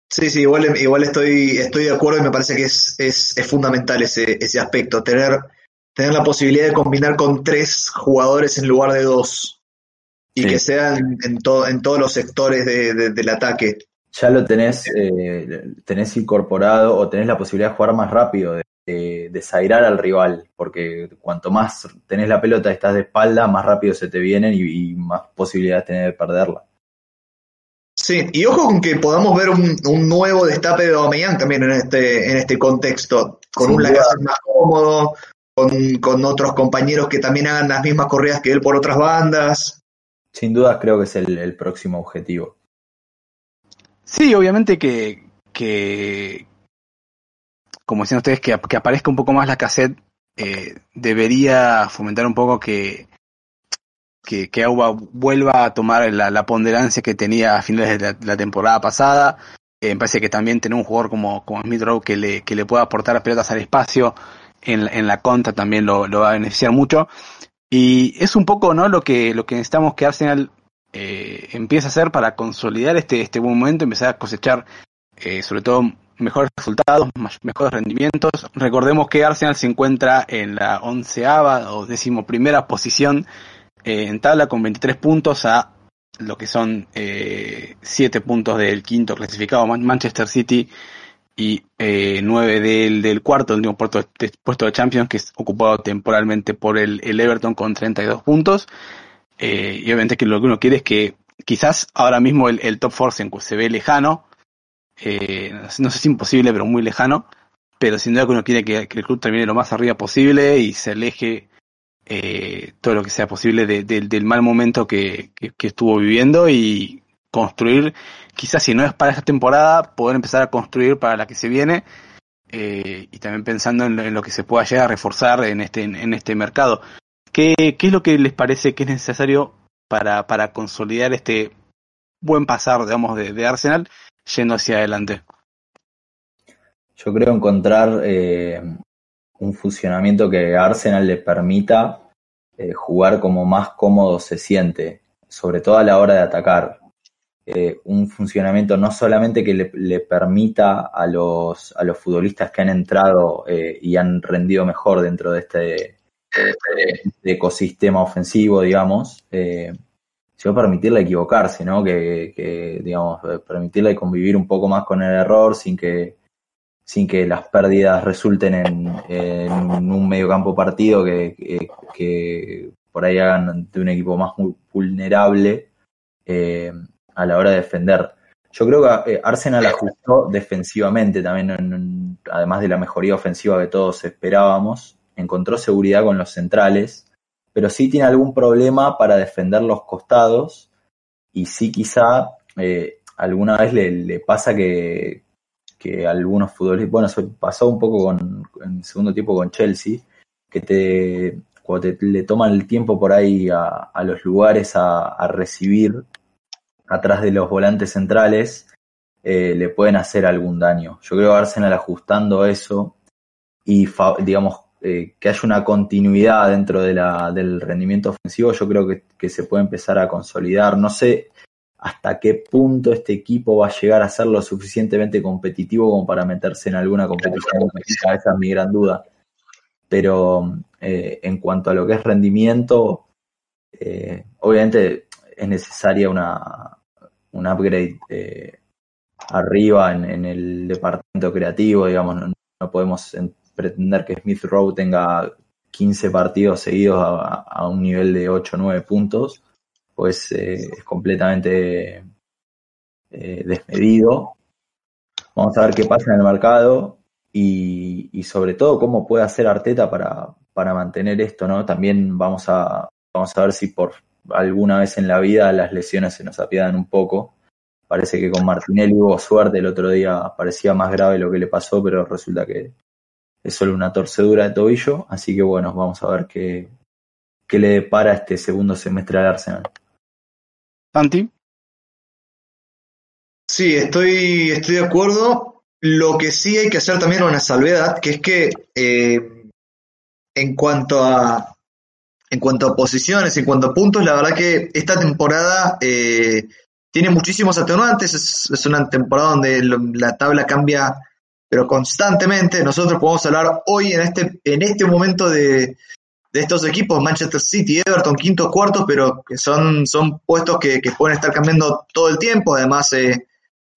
Sí, sí, igual, igual estoy, estoy de acuerdo y me parece que es, es, es fundamental ese, ese aspecto, tener, tener la posibilidad de combinar con tres jugadores en lugar de dos y sí. que sean en, to en todos los sectores de, de, del ataque. Ya lo tenés, eh, tenés incorporado o tenés la posibilidad de jugar más rápido, de, de, desairar al rival, porque cuanto más tenés la pelota, estás de espalda, más rápido se te vienen y, y más posibilidades tenés de perderla. Sí, y ojo con que podamos ver un, un nuevo destape de Aubameyang también en este, en este contexto, con Sin un Lacazette más cómodo, con, con otros compañeros que también hagan las mismas corridas que él por otras bandas. Sin duda creo que es el, el próximo objetivo. Sí, obviamente que, que como decían ustedes, que, aparezca un poco más la cassette eh, debería fomentar un poco que, que, que Auba vuelva a tomar la, ponderancia que tenía a finales de la, la temporada pasada. Eh, me parece que también tener un jugador como, como Smith Rowe que le, que le pueda aportar pelotas al espacio en, en la contra también lo, lo va a beneficiar mucho. Y es un poco no lo que lo que necesitamos que Arsenal eh, empiece a hacer para consolidar este este buen momento, empezar a cosechar eh, sobre todo mejores resultados, mejores rendimientos. Recordemos que Arsenal se encuentra en la onceava o decimoprimera posición eh, en tabla con 23 puntos a lo que son eh, 7 puntos del quinto clasificado Manchester City y eh, 9 del, del cuarto, último puesto de, puesto de Champions que es ocupado temporalmente por el, el Everton con 32 puntos. Eh, y obviamente que lo que uno quiere es que quizás ahora mismo el, el top 4 se, se ve lejano, eh, no sé si imposible, pero muy lejano, pero sin duda que uno quiere que, el club termine lo más arriba posible y se aleje eh, todo lo que sea posible de, de, del mal momento que, que, estuvo viviendo y construir, quizás si no es para esta temporada, poder empezar a construir para la que se viene eh, y también pensando en lo, en lo, que se pueda llegar a reforzar en este, en, en este mercado. ¿Qué, ¿Qué, es lo que les parece que es necesario para, para consolidar este buen pasar, digamos, de, de Arsenal yendo hacia adelante? Yo creo encontrar eh, un funcionamiento que Arsenal le permita eh, jugar como más cómodo se siente, sobre todo a la hora de atacar. Eh, un funcionamiento no solamente que le, permita a los, a los futbolistas que han entrado y han rendido mejor dentro de este, este, ecosistema ofensivo, digamos, sino permitirle equivocarse, ¿no? Que, que, digamos, permitirle convivir un poco más con el error sin que, sin que las pérdidas resulten en, en un mediocampo partido que, que, por ahí hagan de un equipo más vulnerable eh, a la hora de defender. Yo creo que eh, Arsenal ajustó defensivamente también, en, además de la mejoría ofensiva que todos esperábamos, encontró seguridad con los centrales, pero sí tiene algún problema para defender los costados y sí quizá eh, alguna vez le, pasa que, que, algunos futbolistas, bueno, eso pasó un poco con, en segundo tiempo con Chelsea, que te, cuando te, le toman el tiempo por ahí a, los lugares a, a, recibir atrás de los volantes centrales, eh, le pueden hacer algún daño. Yo creo que Arsenal ajustando eso y, digamos, eh, que haya una continuidad dentro de la, del rendimiento ofensivo, yo creo que, que, se puede empezar a consolidar. No sé hasta qué punto este equipo va a llegar a ser lo suficientemente competitivo como para meterse en alguna competición. Esa es mi gran duda. Pero eh, en cuanto a lo que es rendimiento, eh, obviamente es necesaria una, un upgrade arriba en, en, el departamento creativo, digamos, no, no podemos pretender que Smith Rowe tenga 15 partidos seguidos a, un nivel de 8 o 9 puntos, pues eh, es completamente eh, desmedido. Vamos a ver qué pasa en el mercado y, y, sobre todo cómo puede hacer Arteta para, para mantener esto, ¿no? También vamos a, vamos a ver si por alguna vez en la vida las lesiones se nos apiadan un poco. Parece que con Martinelli hubo suerte, el otro día parecía más grave lo que le pasó, pero resulta que es solo una torcedura de tobillo, así que bueno, vamos a ver qué, qué le depara este segundo semestre al Arsenal. Santi. Sí, estoy, estoy de acuerdo. Lo que sí hay que hacer también una salvedad, que es que eh, en cuanto a en cuanto a posiciones, en cuanto a puntos, la verdad que esta temporada eh, tiene muchísimos atenuantes. Es, es, una temporada donde la tabla cambia pero constantemente. Nosotros podemos hablar hoy en este, en este momento de, de estos equipos, Manchester City, Everton, quinto, cuarto, pero que son, son puestos que, que pueden estar cambiando todo el tiempo. Además, eh,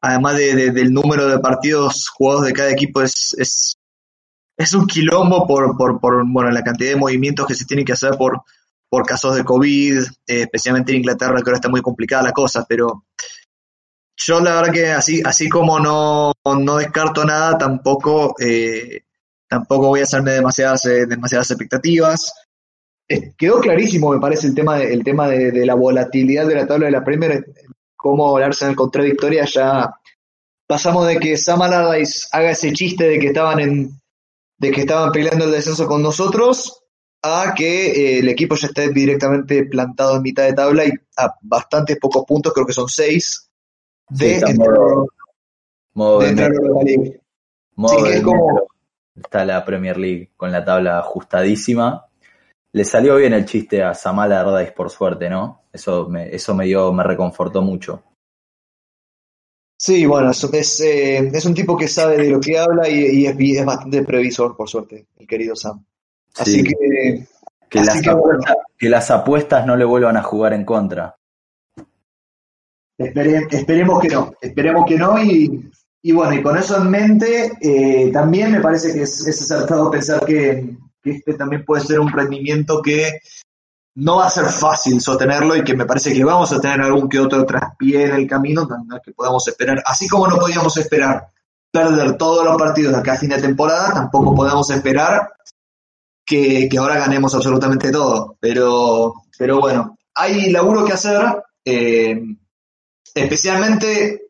además de, de, del número de partidos jugados de cada equipo, es, es, es un quilombo por, por, por bueno, la cantidad de movimientos que se tienen que hacer por, por casos de COVID, eh, especialmente en Inglaterra, que ahora está muy complicada la cosa, pero yo la verdad que así, así como no, no descarto nada, tampoco, eh, tampoco voy a hacerme demasiadas, eh, demasiadas expectativas. Eh, quedó clarísimo, me parece, el tema, de, el tema de, la volatilidad de la tabla de la Premier, cómo el Arsenal con tres victorias ya pasamos de que Sam Allardyce haga ese chiste de que estaban en de que estaban peleando el descenso con nosotros a que eh, el equipo ya esté directamente plantado en mitad de tabla y a bastantes pocos puntos, creo que son seis, de sí, entrar, modo, modo de entrar de, la liga. Modo sí, es como... Está la Premier League con la tabla ajustadísima. Le salió bien el chiste a Samala Allardyce por suerte, ¿no? Eso me, eso me dio, me reconfortó mucho. Sí, bueno, es, es, eh, es un tipo que sabe de lo que habla y, y es, bastante previsor, por suerte, el querido Sam. Así Sí. que, Que así las, que bueno, apuestas, que las apuestas no le vuelvan a jugar en contra. Espere- esperemos que no, esperemos que no y, y bueno, y con eso en mente, eh, también me parece que es, es acertado pensar que, que este también puede ser un rendimiento que no va a ser fácil sostenerlo y que me parece que vamos a tener algún que otro traspié en el camino ¿no? que podamos esperar. Así como no podíamos esperar perder todos los partidos de acá a fin de temporada, tampoco podemos esperar que, que ahora ganemos absolutamente todo. Pero, pero bueno, hay laburo que hacer, eh, especialmente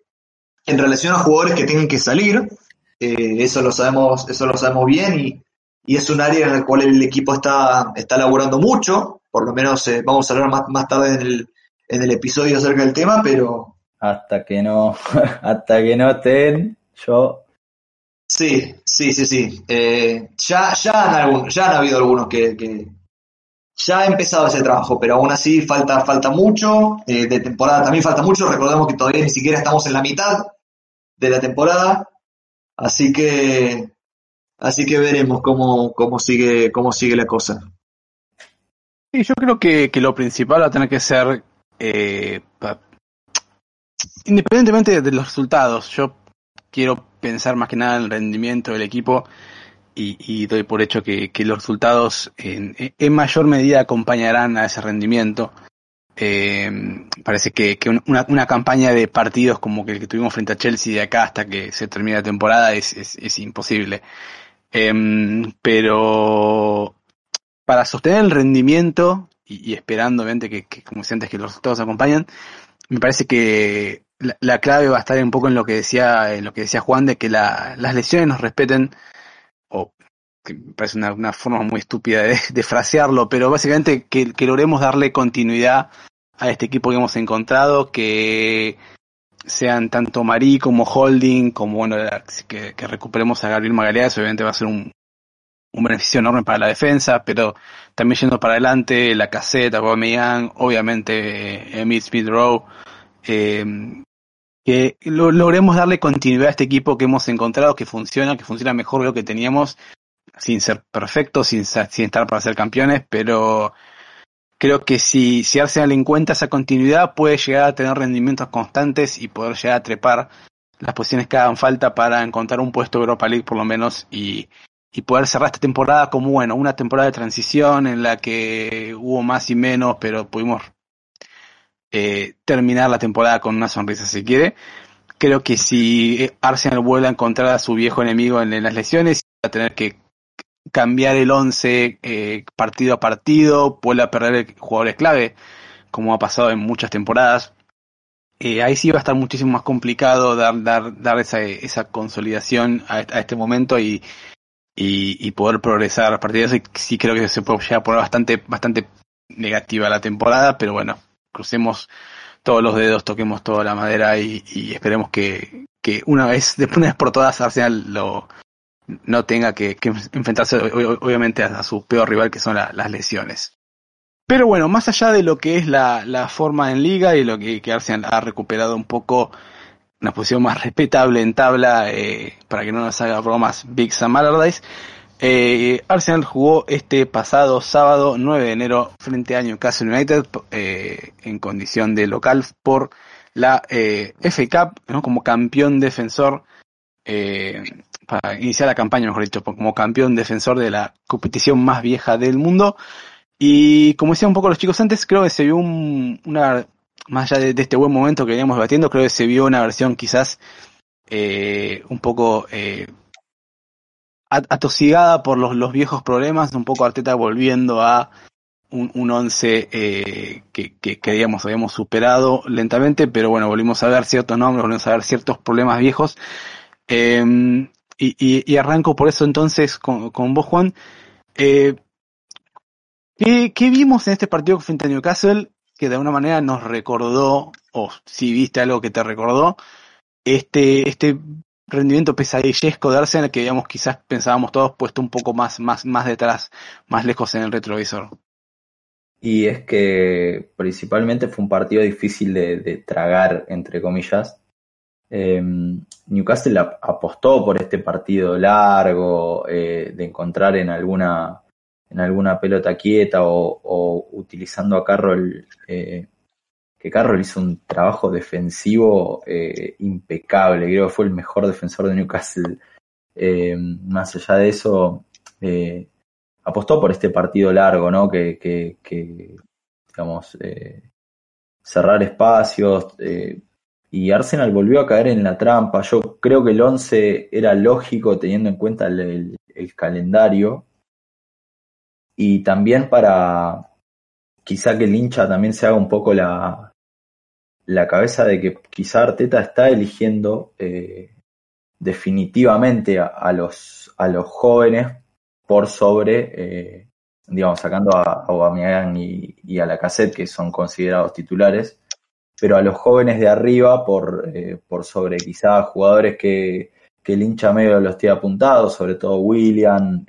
en relación a jugadores que tienen que salir. Eh, eso lo sabemos, eso lo sabemos bien y, y es un área en la cual el equipo está, está laburando mucho, por lo menos eh, vamos a hablar más, más tarde en el, en el episodio acerca del tema, pero Hasta que no, [laughs] hasta que no estén, yo sí, sí, sí, sí. Eh, ya, ya, han algún- ya han habido algunos que, que ya ha empezado ese trabajo, pero aún así falta, falta mucho, eh, de temporada también falta mucho, recordemos que todavía ni siquiera estamos en la mitad de la temporada, así que así que veremos cómo, cómo sigue, cómo sigue la cosa. Sí, yo creo que, que lo principal va a tener que ser, eh, independientemente de los resultados, yo quiero pensar más que nada en el rendimiento del equipo y, y doy por hecho que, los resultados en, en mayor medida acompañarán a ese rendimiento. Eh, parece que, una, campaña de partidos como que el que tuvimos frente a Chelsea de acá hasta que se termine la temporada es, es, imposible. Em, pero para sostener el rendimiento y, esperando obviamente que, como decía antes, que los resultados acompañen, me parece que la, la clave va a estar un poco en lo que decía, en lo que decía Juan, de que la, las lesiones nos respeten, o que me parece una, forma muy estúpida de, [laughs] de frasearlo, pero básicamente que, logremos darle continuidad a este equipo que hemos encontrado, que sean tanto Marí como Holding, como bueno, que, recuperemos a Gabriel Magallanes, obviamente va a ser un, un beneficio enorme para la defensa, pero también yendo para adelante, la caseta, Aubameyang, obviamente Emil Smith eh, que lo, logremos darle continuidad a este equipo que hemos encontrado, que funciona, que funciona mejor de lo que teníamos, sin ser perfecto, sin, sin estar para ser campeones, pero creo que si, si Arsenal encuentra esa continuidad, puede llegar a tener rendimientos constantes y poder llegar a trepar las posiciones que hagan falta para encontrar un puesto Europa League por lo menos y, y poder cerrar esta temporada como bueno, una temporada de transición en la que hubo más y menos, pero pudimos eh, terminar la temporada con una sonrisa si quiere. Creo que si Arsenal vuelve a encontrar a su viejo enemigo en, las lesiones, va a tener que cambiar el 11 eh, partido a partido, vuelve a perder jugadores clave, como ha pasado en muchas temporadas. Eh, ahí sí va a estar muchísimo más complicado dar, dar, dar esa, esa consolidación a, este momento y, y, poder progresar a partir de eso. Sí creo que se puede llegar a poner bastante, bastante negativa la temporada, pero bueno, crucemos todos los dedos, toquemos toda la madera y, y esperemos que, que una vez, después una vez por todas, Arsenal lo, no tenga que, enfrentarse obviamente a, su peor rival que son la, las lesiones. Pero bueno, más allá de lo que es la, la forma en liga y lo que, que, Arsenal ha recuperado un poco una posición más respetable en tabla, eh, para que no nos haga bromas Big Sam eh, Arsenal jugó este pasado sábado 9 de enero frente a Newcastle United eh, en condición de local por la eh, FA Cup, ¿no? como campeón defensor eh, para iniciar la campaña, mejor dicho, como campeón defensor de la competición más vieja del mundo. Y como decían un poco los chicos antes, creo que se vio un, una, más allá de, de, este buen momento que veníamos debatiendo, creo que se vio una versión quizás un poco atosigada por los, viejos problemas, un poco Arteta volviendo a un, un once eh, que, creíamos habíamos superado lentamente, pero bueno, volvimos a ver ciertos nombres, volvimos a ver ciertos problemas viejos. Y, y, y, arranco por eso entonces con, con vos, Juan. Eh, ¿qué, ¿qué, vimos en este partido frente a Newcastle que de alguna manera nos recordó, o si viste algo que te recordó, este, este rendimiento pesadillesco de Arsenal que digamos quizás pensábamos todos puesto un poco más, más, más detrás, más lejos en el retrovisor? Y es que principalmente fue un partido difícil de, tragar, entre comillas, Em, Newcastle apostó por este partido largo, eh, de encontrar en alguna, en alguna pelota quieta o, utilizando a Carroll, eh, que Carroll hizo un trabajo defensivo eh, impecable, creo que fue el mejor defensor de Newcastle. Em, más allá de eso, apostó por este partido largo, ¿no? Que digamos, cerrar espacios, y Arsenal volvió a caer en la trampa. Yo creo que el 11 era lógico teniendo en cuenta el, calendario y también para quizá que el hincha también se haga un poco la, la cabeza de que quizá Arteta está eligiendo eh, definitivamente a, los, a los jóvenes por sobre, eh, digamos, sacando a y, a la cassette que son considerados titulares, pero a los jóvenes de arriba por, eh, por sobre quizá jugadores que, que, el hincha medio los tiene apuntados, sobre todo William,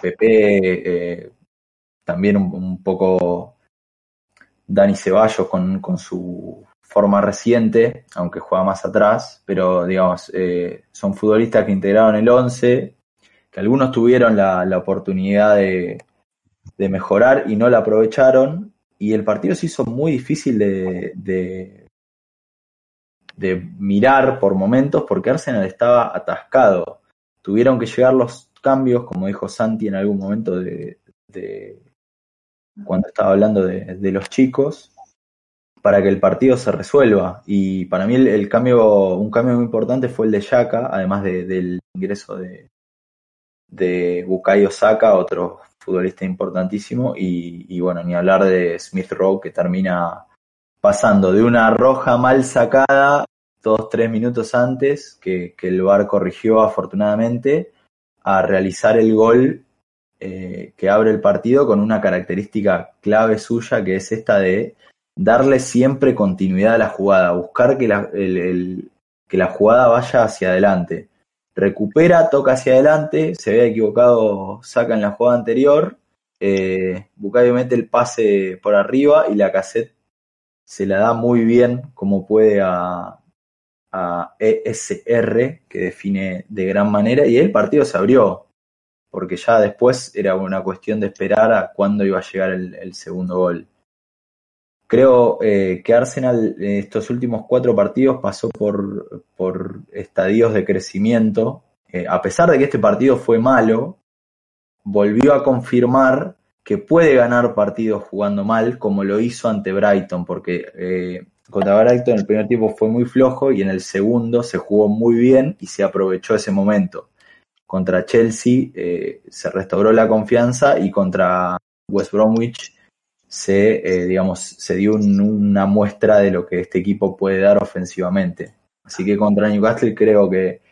Pepe, también un, poco Dani Ceballos con, con, su forma reciente, aunque juega más atrás, pero digamos, son futbolistas que integraron el 11, que algunos tuvieron la, la oportunidad de, de mejorar y no la aprovecharon, y el partido se hizo muy difícil de, de, mirar por momentos porque Arsenal estaba atascado. Tuvieron que llegar los cambios, como dijo Santi en algún momento de, cuando estaba hablando de, los chicos, para que el partido se resuelva. Y para mí el, cambio, un cambio muy importante fue el de Yaka, además del ingreso de, de Bukayo Saka, otro futbolista importantísimo, y, bueno, ni hablar de Smith Rowe que termina pasando de una roja mal sacada dos, tres minutos antes, que, el VAR corrigió afortunadamente, a realizar el gol eh, que abre el partido con una característica clave suya, que es esta de darle siempre continuidad a la jugada, buscar que la, que la jugada vaya hacia adelante. Recupera, toca hacia adelante, se ve equivocado, saca en la jugada anterior, eh, Bucayo mete el pase por arriba y la cassette se la da muy bien como puede a, a ESR, que define de gran manera, y el partido se abrió, porque ya después era una cuestión de esperar a cuándo iba a llegar el segundo gol. Creo eh, que Arsenal en estos últimos cuatro partidos pasó por, por estadios de crecimiento. Eh, a pesar de que este partido fue malo, volvió a confirmar que puede ganar partidos jugando mal, como lo hizo ante Brighton, porque eh, contra Brighton el primer tiempo fue muy flojo y en el segundo se jugó muy bien y se aprovechó ese momento. Contra Chelsea se restauró la confianza y contra West Bromwich se, eh, digamos, se dio una muestra de lo que este equipo puede dar ofensivamente. Así que contra Newcastle creo que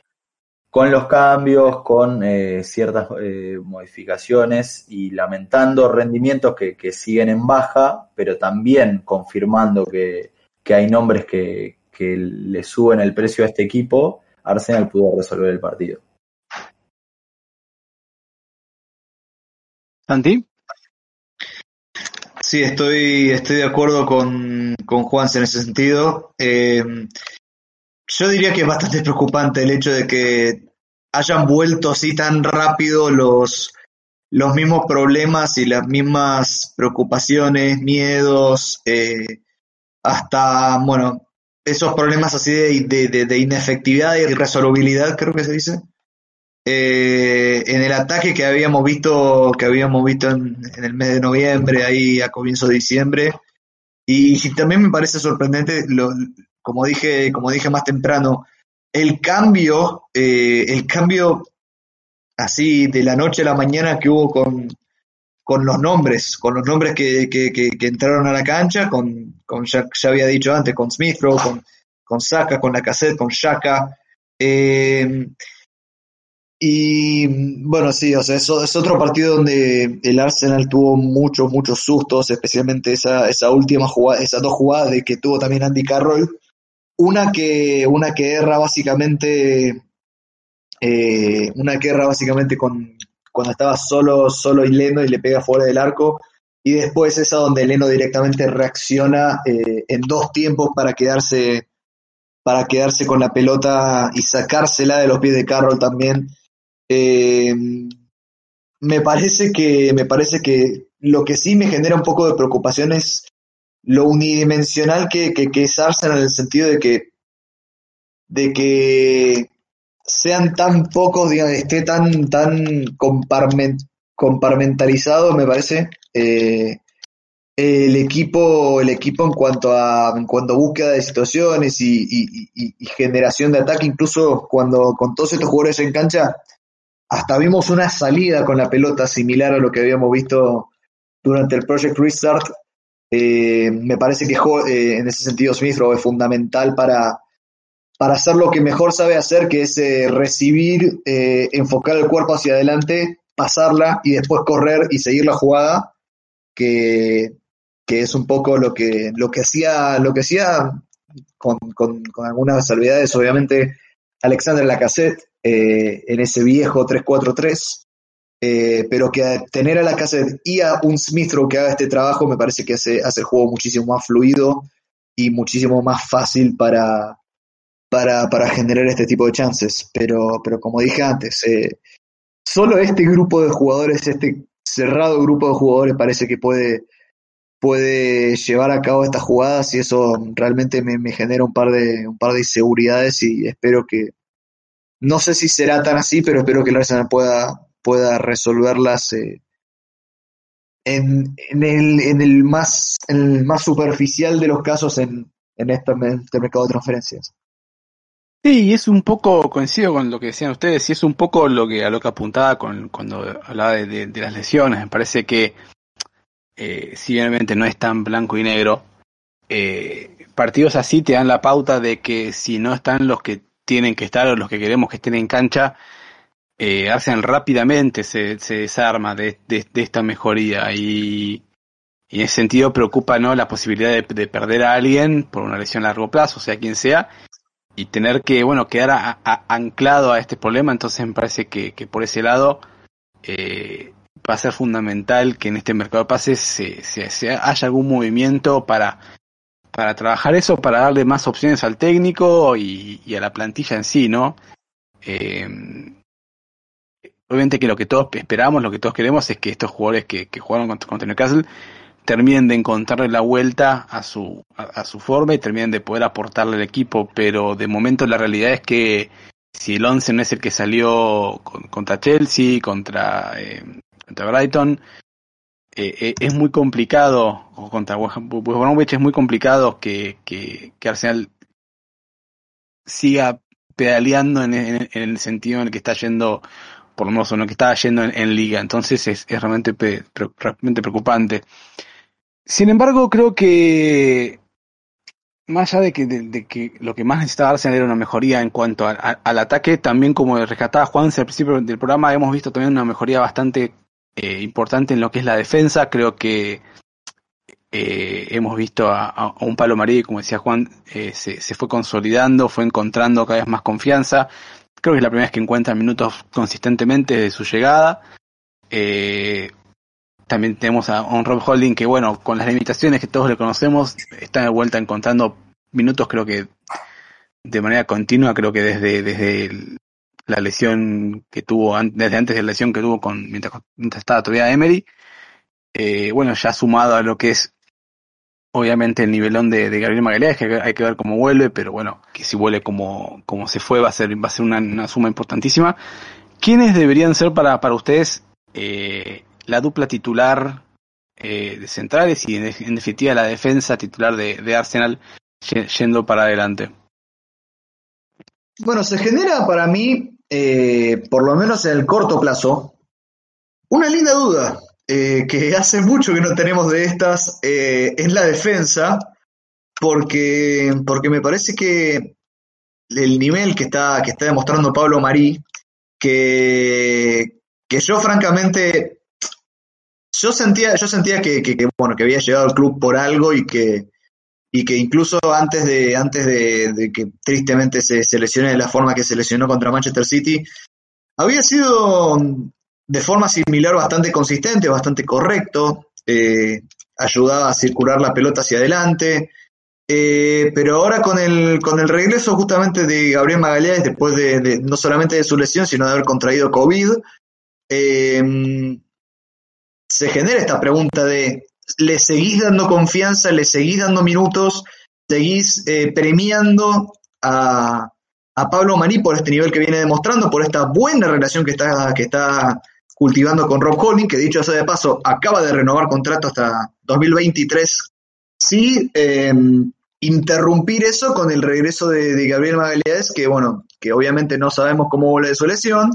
con los cambios, con eh, ciertas eh, modificaciones y lamentando rendimientos que, siguen en baja, pero también confirmando que, hay nombres que, que le suben el precio a este equipo, Arsenal pudo resolver el partido. Santi. Sí, estoy, estoy de acuerdo con, con Juan en ese sentido. Eh, yo diría que es bastante preocupante el hecho de que hayan vuelto así tan rápido los, los mismos problemas y las mismas preocupaciones, miedos, eh, hasta, bueno, esos problemas así de, de, de, inefectividad y irresolubilidad, creo que se dice, eh, en el ataque que habíamos visto, que habíamos visto en, el mes de noviembre, ahí a comienzo de diciembre. Y, también me parece sorprendente, lo, como dije, como dije más temprano, el cambio, eh, el cambio así de la noche a la mañana que hubo con, con los nombres, con los nombres que, que, que, entraron a la cancha, con, con ya, había dicho antes, con Smithrow, con, con Saka, con la cassette, con Shaka. Eh, y bueno, sí, o sea, eso es otro partido donde el Arsenal tuvo muchos, muchos sustos, especialmente esa, esa última jugada, esas dos jugadas de que tuvo también Andy Carroll. Una que, una que erra básicamente, eh, una que erra básicamente con, cuando estaba solo, solo y Leno y le pega fuera del arco. Y después esa donde Leno directamente reacciona eh, en dos tiempos para quedarse para quedarse con la pelota y sacársela de los pies de Carroll también. Eh, me parece que me parece que lo que sí me genera un poco de preocupación es lo unidimensional que, que, es Arsenal en el sentido de que de que sean tan pocos, digamos, esté tan tan comparmentalizado, me parece, eh, el equipo, el equipo en cuanto a, en cuanto a búsqueda de situaciones y, generación de ataque, incluso cuando con todos estos jugadores en cancha, hasta vimos una salida con la pelota similar a lo que habíamos visto durante el Project Restart. Eh, me parece que eh, en ese sentido Smith es fundamental para, para hacer lo que mejor sabe hacer, que es eh, recibir, enfocar el cuerpo hacia adelante, pasarla y después correr y seguir la jugada, que, que es un poco lo que, lo que hacía, lo que hacía con, con, algunas salvedades, obviamente, Alexander Lacassette eh, en ese viejo 3-4-3, eh, pero que tener a Lacassette y a un Smithrow que haga este trabajo me parece que hace, hace el juego muchísimo más fluido y muchísimo más fácil para, para, para generar este tipo de chances. Pero, pero como dije antes, eh, solo este grupo de jugadores, este cerrado grupo de jugadores parece que puede puede llevar a cabo estas jugadas y eso realmente me, genera un par de un par de inseguridades y espero que no sé si será tan así pero espero que el Arsenal pueda pueda resolverlas eh, en, en, el, en el más el más superficial de los casos en, en este, este mercado de transferencias Sí, es un poco, coincido con lo que decían ustedes, y es un poco lo que a lo que apuntaba con, cuando hablaba de las lesiones. Me parece que eh, si obviamente no es tan blanco y negro, eh, partidos así te dan la pauta de que si no están los que tienen que estar o los que queremos que estén en cancha, eh, hacen rápidamente se, se desarma de, de, esta mejoría. Y, y, en ese sentido preocupa no la posibilidad de, de, perder a alguien por una lesión a largo plazo, sea quien sea, y tener que bueno quedar anclado a este problema, entonces me parece que, que por ese lado eh, va a ser fundamental que en este mercado de pases se, se, haya algún movimiento para, para trabajar eso, para darle más opciones al técnico y, a la plantilla en sí, ¿no? Eh, obviamente que lo que todos esperamos, lo que todos queremos es que estos jugadores que, que jugaron contra, Newcastle terminen de encontrarle la vuelta a su, a, su forma y terminen de poder aportarle al equipo, pero de momento la realidad es que si el 11 no es el que salió contra Chelsea, contra eh, contra Brighton. Eh, eh, es muy complicado, o contra West Bromwich es muy complicado que, que, Arsenal siga pedaleando en, el sentido en el que está yendo, por lo menos en lo que estaba yendo en, liga. Entonces es, realmente, realmente preocupante. Sin embargo, creo que más allá de que, de, que lo que más necesitaba Arsenal era una mejoría en cuanto al ataque, también como rescataba Juan al principio del programa, hemos visto también una mejoría bastante eh, importante en lo que es la defensa. Creo que eh, hemos visto a, un Palo Marí, como decía Juan, eh, se, se, fue consolidando, fue encontrando cada vez más confianza. Creo que es la primera vez que encuentra minutos consistentemente de su llegada. también tenemos a un Rob Holding que, bueno, con las limitaciones que todos le conocemos, está de vuelta encontrando minutos, creo que de manera continua, creo que desde, desde el, la lesión que tuvo desde antes de la lesión que tuvo con mientras, estaba todavía Emery. Eh, bueno, ya sumado a lo que es obviamente el nivelón de, de Gabriel Magallanes, que hay que ver cómo vuelve, pero bueno, que si vuelve como, como se fue va a ser, va a ser una, suma importantísima. ¿Quiénes deberían ser para, para ustedes eh, la dupla titular eh, de centrales y en, definitiva la defensa titular de, de Arsenal yendo para adelante? Bueno, se genera para mí eh, por lo menos en el corto plazo, una linda duda eh, que [laughs] hace mucho que no tenemos de estas eh, es la defensa, porque, porque me parece que el nivel que está, que está demostrando Pablo Marí, que, que yo francamente, yo sentía, yo sentía que, que, bueno, que había llegado al club por algo y que, y que incluso antes de, antes de, que tristemente se, lesione de la forma que se lesionó contra Manchester City, había sido de forma similar bastante consistente, bastante correcto, eh, ayudaba a circular la pelota hacia adelante, Eh, pero ahora con el, con el regreso justamente de Gabriel Magallanes, después de, no solamente de su lesión, sino de haber contraído COVID, eh, se genera esta pregunta de, ¿le seguís dando confianza, le seguís dando minutos, seguís eh, premiando a, a Pablo Marí por este nivel que viene demostrando, por esta buena relación que está, que está cultivando con Rob Holding, que dicho sea de paso, acaba de renovar contrato hasta 2023. Sí, em, interrumpir eso con el regreso de, Gabriel Magallanes, que bueno, que obviamente no sabemos cómo vuelve de su lesión,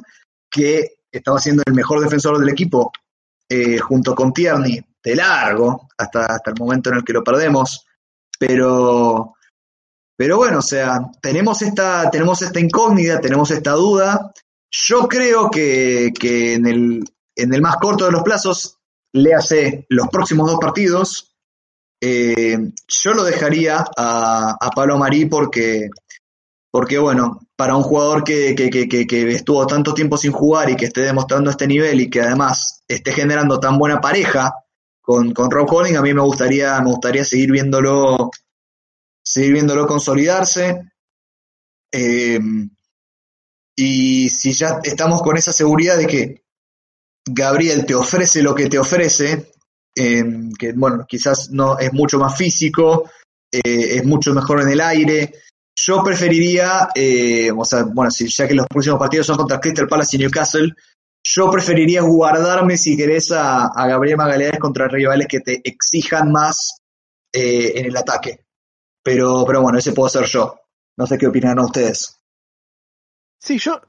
que estaba siendo el mejor defensor del equipo eh, junto con Tierney de largo, hasta, hasta el momento en el que lo perdemos, pero, pero bueno, o sea, tenemos esta, tenemos esta incógnita, tenemos esta duda. Yo creo que, que en, el, en el más corto de los plazos, le hace los próximos dos partidos, eh, yo lo dejaría a, a Pablo Marí porque, porque, bueno, para un jugador que, que, que, que, estuvo tanto tiempo sin jugar y que esté demostrando este nivel y que además esté generando tan buena pareja con, con Rob Holding, a mí me gustaría, me gustaría seguir viéndolo, seguir viéndolo consolidarse. Eh, y si ya estamos con esa seguridad de que Gabriel te ofrece lo que te ofrece, que bueno, quizás no es mucho más físico, eh, es mucho mejor en el aire. Yo preferiría, eh, o sea, bueno, si, ya que los próximos partidos son contra Crystal Palace y Newcastle, yo preferiría guardarme, si querés, a, Gabriel Magallanes contra rivales que te exijan más eh, en el ataque. Pero, pero bueno, ese puedo ser yo. No sé qué opinan ustedes. Sí, yo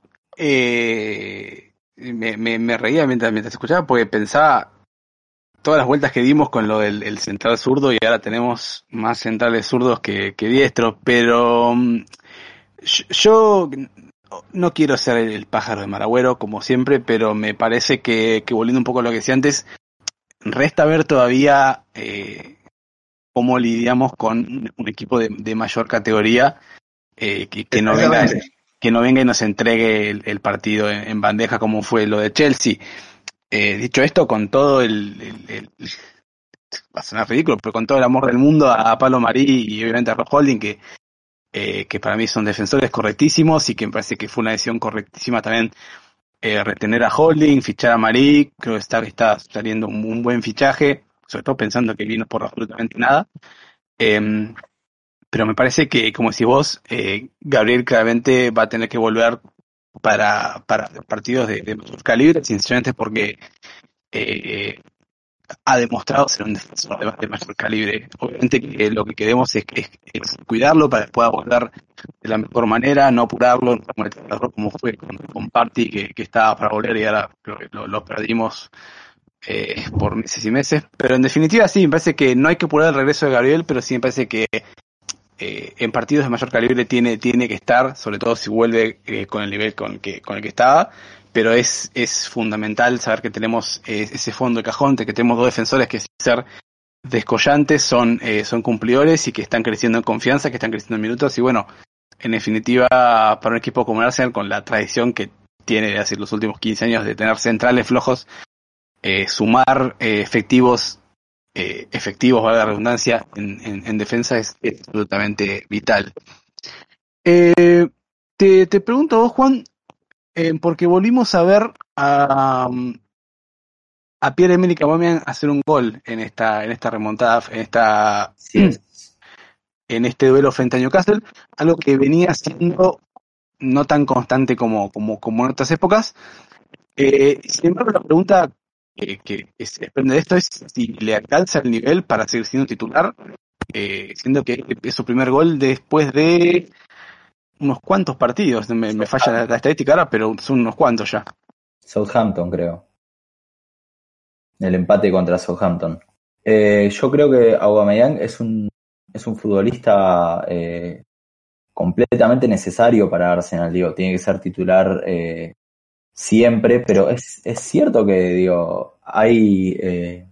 me, me, me, reía mientras, mientras escuchaba porque pensaba todas las vueltas que dimos con lo del central zurdo y ahora tenemos más centrales zurdos que, diestros, pero mm, yo no quiero ser el, pájaro de Maragüero como siempre, pero me parece que, volviendo un poco a lo que decía antes, resta ver todavía eh, cómo lidiamos con un equipo de, mayor categoría eh, que, no venga, que no venga y nos entregue el, partido en bandeja como fue lo de Chelsea. Eh, dicho esto, con todo el, va a sonar ridículo, pero con todo el amor del mundo a, Pablo Marí y obviamente a Rob Holding, que, eh, que para mí son defensores correctísimos y que me parece que fue una decisión correctísima también eh, retener a Holding, fichar a Marí, creo que está, está saliendo un, buen fichaje, sobre todo pensando que vino por absolutamente nada. Em, pero me parece que, como decís vos, Gabriel claramente va a tener que volver para, para partidos de, de mayor calibre, sinceramente porque eh, ha demostrado ser un defensor de, mayor calibre. Obviamente que lo que queremos es, es, cuidarlo para que pueda volver de la mejor manera, no apurarlo, no como fue con, Party que, que, estaba para volver y ahora lo, perdimos eh, por meses y meses. Pero en definitiva sí, me parece que no hay que apurar el regreso de Gabriel, pero sí me parece que eh, en partidos de mayor calibre tiene, tiene que estar, sobre todo si vuelve eh, con el nivel con el que, con el que estaba, pero es, es fundamental saber que tenemos eh, ese fondo de cajón, que tenemos dos defensores que sin ser descollantes son, son cumplidores y que están creciendo en confianza, que están creciendo en minutos y bueno, en definitiva para un equipo como Arsenal con la tradición que tiene de hace los últimos 15 años de tener centrales flojos, sumar efectivos eh, efectivos, valga la redundancia, en, en, defensa es, absolutamente vital. Eh, te, te, pregunto vos, Juan, eh, porque volvimos a ver a, a Pierre-Emerick Aubameyang hacer un gol en esta, en esta remontada, en esta... [clears throat] en este duelo frente a Newcastle, algo que venía siendo no tan constante como, como, como en otras épocas. Eh, sin embargo, la pregunta que, que, se desprende de esto es si le alcanza el nivel para seguir siendo titular, eh, siendo que es su primer gol después de unos cuantos partidos. Me, falla la, estadística ahora, pero son unos cuantos ya. Southampton, creo. El empate contra Southampton. Eh, yo creo que Aubameyang es un, es un futbolista eh, completamente necesario para Arsenal. Digo, tiene que ser titular eh, siempre, pero es, es cierto que, digo, hay,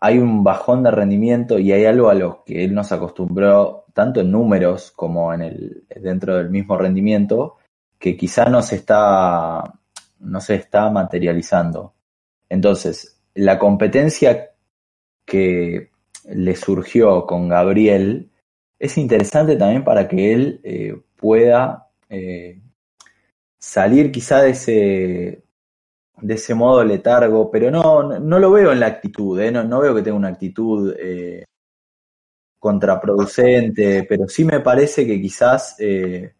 hay un bajón de rendimiento y hay algo a lo que él nos acostumbró, tanto en números como en el, dentro del mismo rendimiento, que quizá no se está, no se está materializando. Entonces, la competencia que, le surgió con Gabriel, es interesante también para que él eh, pueda eh, salir quizá de ese, de ese modo letargo, pero no, no lo veo en la actitud, ¿eh? no, veo que tenga una actitud eh, contraproducente, pero sí me parece que quizás eh,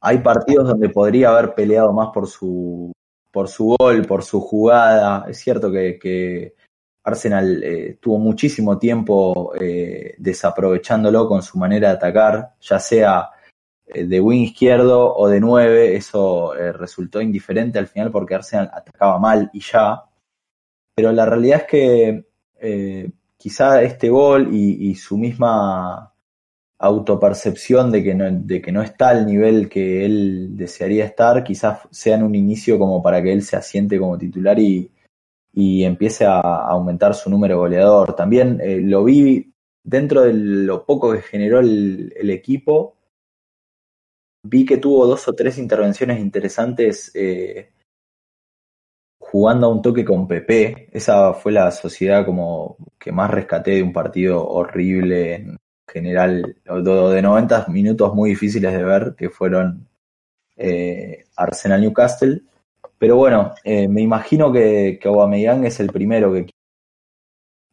hay partidos donde podría haber peleado más por su, por su gol, por su jugada. Es cierto que, Arsenal tuvo muchísimo tiempo desaprovechándolo con su manera de atacar, ya sea eh, de wing izquierdo o de 9, eso eh, resultó indiferente al final porque Arsenal atacaba mal y ya. Pero la realidad es que eh, quizá este gol y, su misma autopercepción de que, no, de que no está al nivel que él desearía estar, quizás sean un inicio como para que él se asiente como titular y, y empiece a, aumentar su número goleador. También lo vi dentro de lo poco que generó el equipo, vi que tuvo dos o tres intervenciones interesantes eh, jugando a un toque con PP. Esa fue la sociedad como que más rescaté de un partido horrible en general, de 90 minutos muy difíciles de ver, que fueron eh, Arsenal Newcastle. Pero bueno, eh, me imagino que, que Aubameyang es el primero que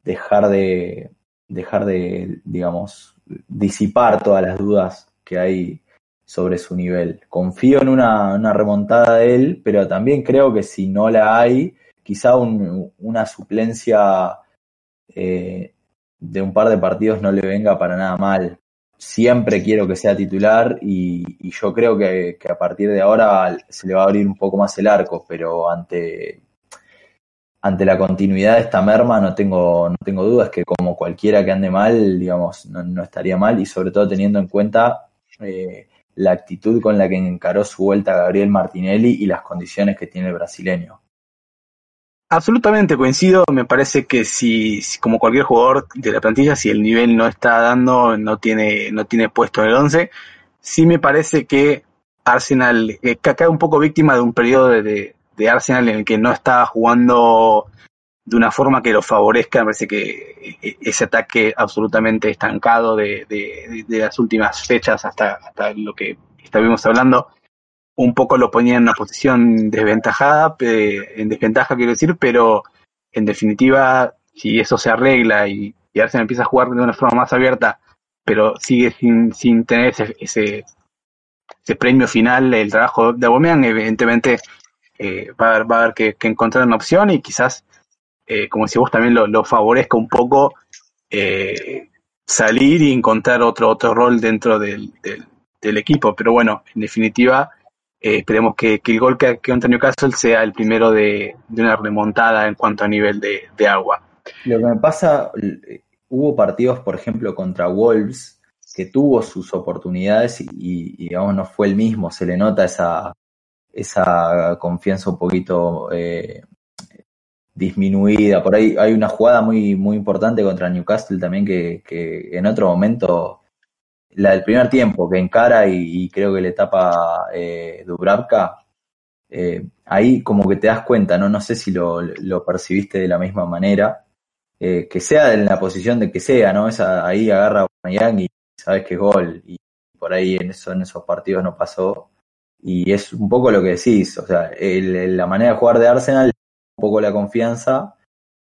dejar de dejar de, digamos, disipar todas las dudas que hay sobre su nivel. Confío en una, remontada de él, pero también creo que si no la hay, quizá una suplencia eh, de un par de partidos no le venga para nada mal. Siempre quiero que sea titular y, yo creo que, a partir de ahora se le va a abrir un poco más el arco, pero ante, ante la continuidad de esta merma no tengo, no tengo dudas que como cualquiera que ande mal, digamos, no, estaría mal y sobre todo teniendo en cuenta eh, la actitud con la que encaró su vuelta Gabriel Martinelli y las condiciones que tiene el brasileño. Absolutamente coincido, me parece que si, como cualquier jugador de la plantilla, si el nivel no está dando, no tiene, no tiene puesto en el 11, sí me parece que Arsenal eh, cae un poco víctima de un periodo de, de, Arsenal en el que no está jugando de una forma que lo favorezca. Me parece que e, ese ataque absolutamente estancado de, las últimas fechas hasta, hasta lo que estábamos hablando, un poco lo ponía en una posición desventajada, en desventaja quiero decir, pero en definitiva, si eso se arregla y, y Arsenal empieza a jugar de una forma más abierta, pero sigue sin, sin tener ese, ese, premio final, el trabajo de Aubameyang, evidentemente eh, va, a haber, va a haber que encontrar una opción y quizás eh, como si vos también lo, favorezca un poco eh, salir y encontrar otro, otro rol dentro del, equipo. Pero bueno, en definitiva, eh, esperemos que, el gol que, que Antonio Castle sea el primero de, una remontada en cuanto a nivel de, agua. Lo que me pasa, hubo partidos, por ejemplo, contra Wolves, que tuvo sus oportunidades y, digamos no fue el mismo, se le nota esa, esa confianza un poquito disminuida. Por ahí hay una jugada muy, muy importante contra Newcastle también que, que en otro momento, la del primer tiempo, que encara y, creo que le tapa eh, Dubravka, eh, ahí como que te das cuenta, ¿no? No sé si lo, lo percibiste de la misma manera, eh, que sea en la posición de que sea, ¿no? Esa, ahí agarra a y sabes que es gol, y por ahí en, eso, en esos partidos no pasó. Y es un poco lo que decís, o sea, la manera de jugar de Arsenal poco la confianza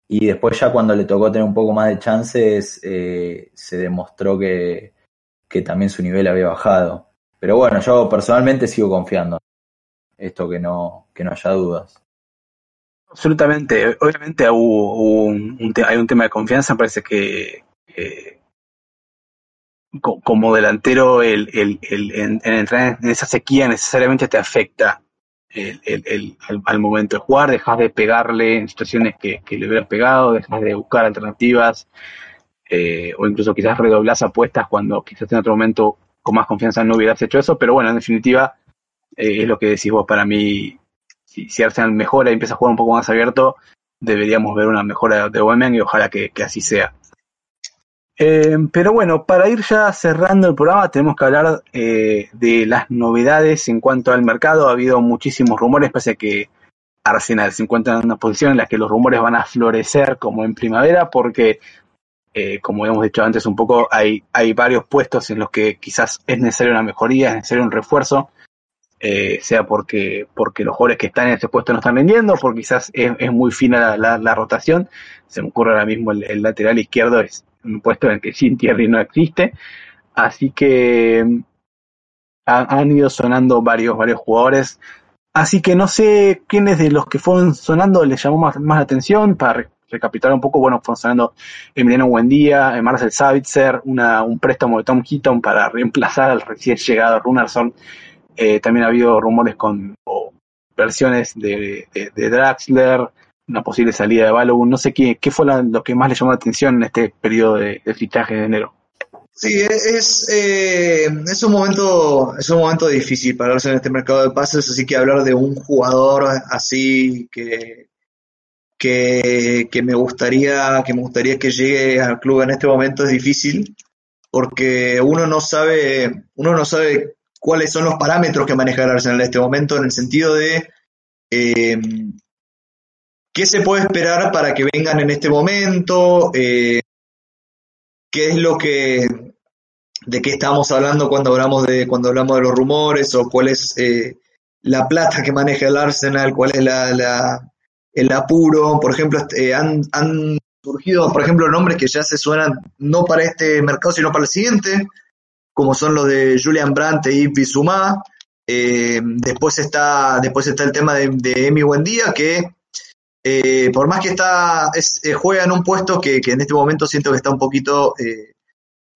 y después ya cuando le tocó tener un poco más de chances eh, se demostró que, también su nivel había bajado. Pero bueno, yo personalmente sigo confiando. Esto que no, que no haya dudas. Absolutamente. Obviamente hubo, hay un tema de confianza. Parece que como delantero el, el, el, entrar en esa sequía necesariamente te afecta el, al, momento de jugar, dejas de pegarle en situaciones que, le hubieras pegado, dejas de buscar alternativas, eh, o incluso quizás redoblas apuestas cuando quizás en otro momento con más confianza no hubieras hecho eso, pero bueno, en definitiva eh, es lo que decís vos, para mí, si, si Arsenal mejora y empieza a jugar un poco más abierto, deberíamos ver una mejora de Women y ojalá que así sea. Eh, pero bueno, para ir ya cerrando el programa, tenemos que hablar eh, de las novedades en cuanto al mercado. Ha habido muchísimos rumores, pese que Arsenal se encuentra en una posición en la que los rumores van a florecer como en primavera, porque eh, como hemos dicho antes un poco, hay, varios puestos en los que quizás es necesaria una mejoría, es necesario un refuerzo, eh, sea porque, porque los jugadores que están en ese puesto no están vendiendo, porque quizás es, muy fina la, rotación. Se me ocurre ahora mismo el, lateral izquierdo, es un puesto en el que sin Thierry no existe. Así que mm, han, ido sonando varios, varios jugadores. Así que no sé quiénes de los que fueron sonando les llamó más, más la atención para recapitular un poco, bueno, fueron sonando Emiliano Buendía, Marcel Savitzer, un préstamo de Tom Keaton para reemplazar al recién llegado Runerson. Eh, también ha habido rumores con versiones de, de, de, Draxler, una posible salida de Balogun, no sé qué, qué fue lo que más le llamó la atención en este periodo de, de de enero. Sí, es, eh, es, un momento, es un momento difícil para en este mercado de pases, así que hablar de un jugador así que, que, que, me gustaría, que me gustaría que llegue al club en este momento es difícil, porque uno no sabe, uno no sabe cuáles son los parámetros que maneja Arsenal en este momento, en el sentido de eh, qué se puede esperar para que vengan en este momento, eh, qué es lo que de qué estamos hablando cuando hablamos de cuando hablamos de los rumores o cuál es eh, la plata que maneja el Arsenal, cuál es la, el apuro, por ejemplo, eh, han, surgido, por ejemplo, nombres que ya se suenan no para este mercado, sino para el siguiente, como son los de Julian Brandt y Bisumá. Eh, después está después está el tema de, de Emi Buendía, que eh, por más que está es, eh, juega en un puesto que, que, en este momento siento que está un poquito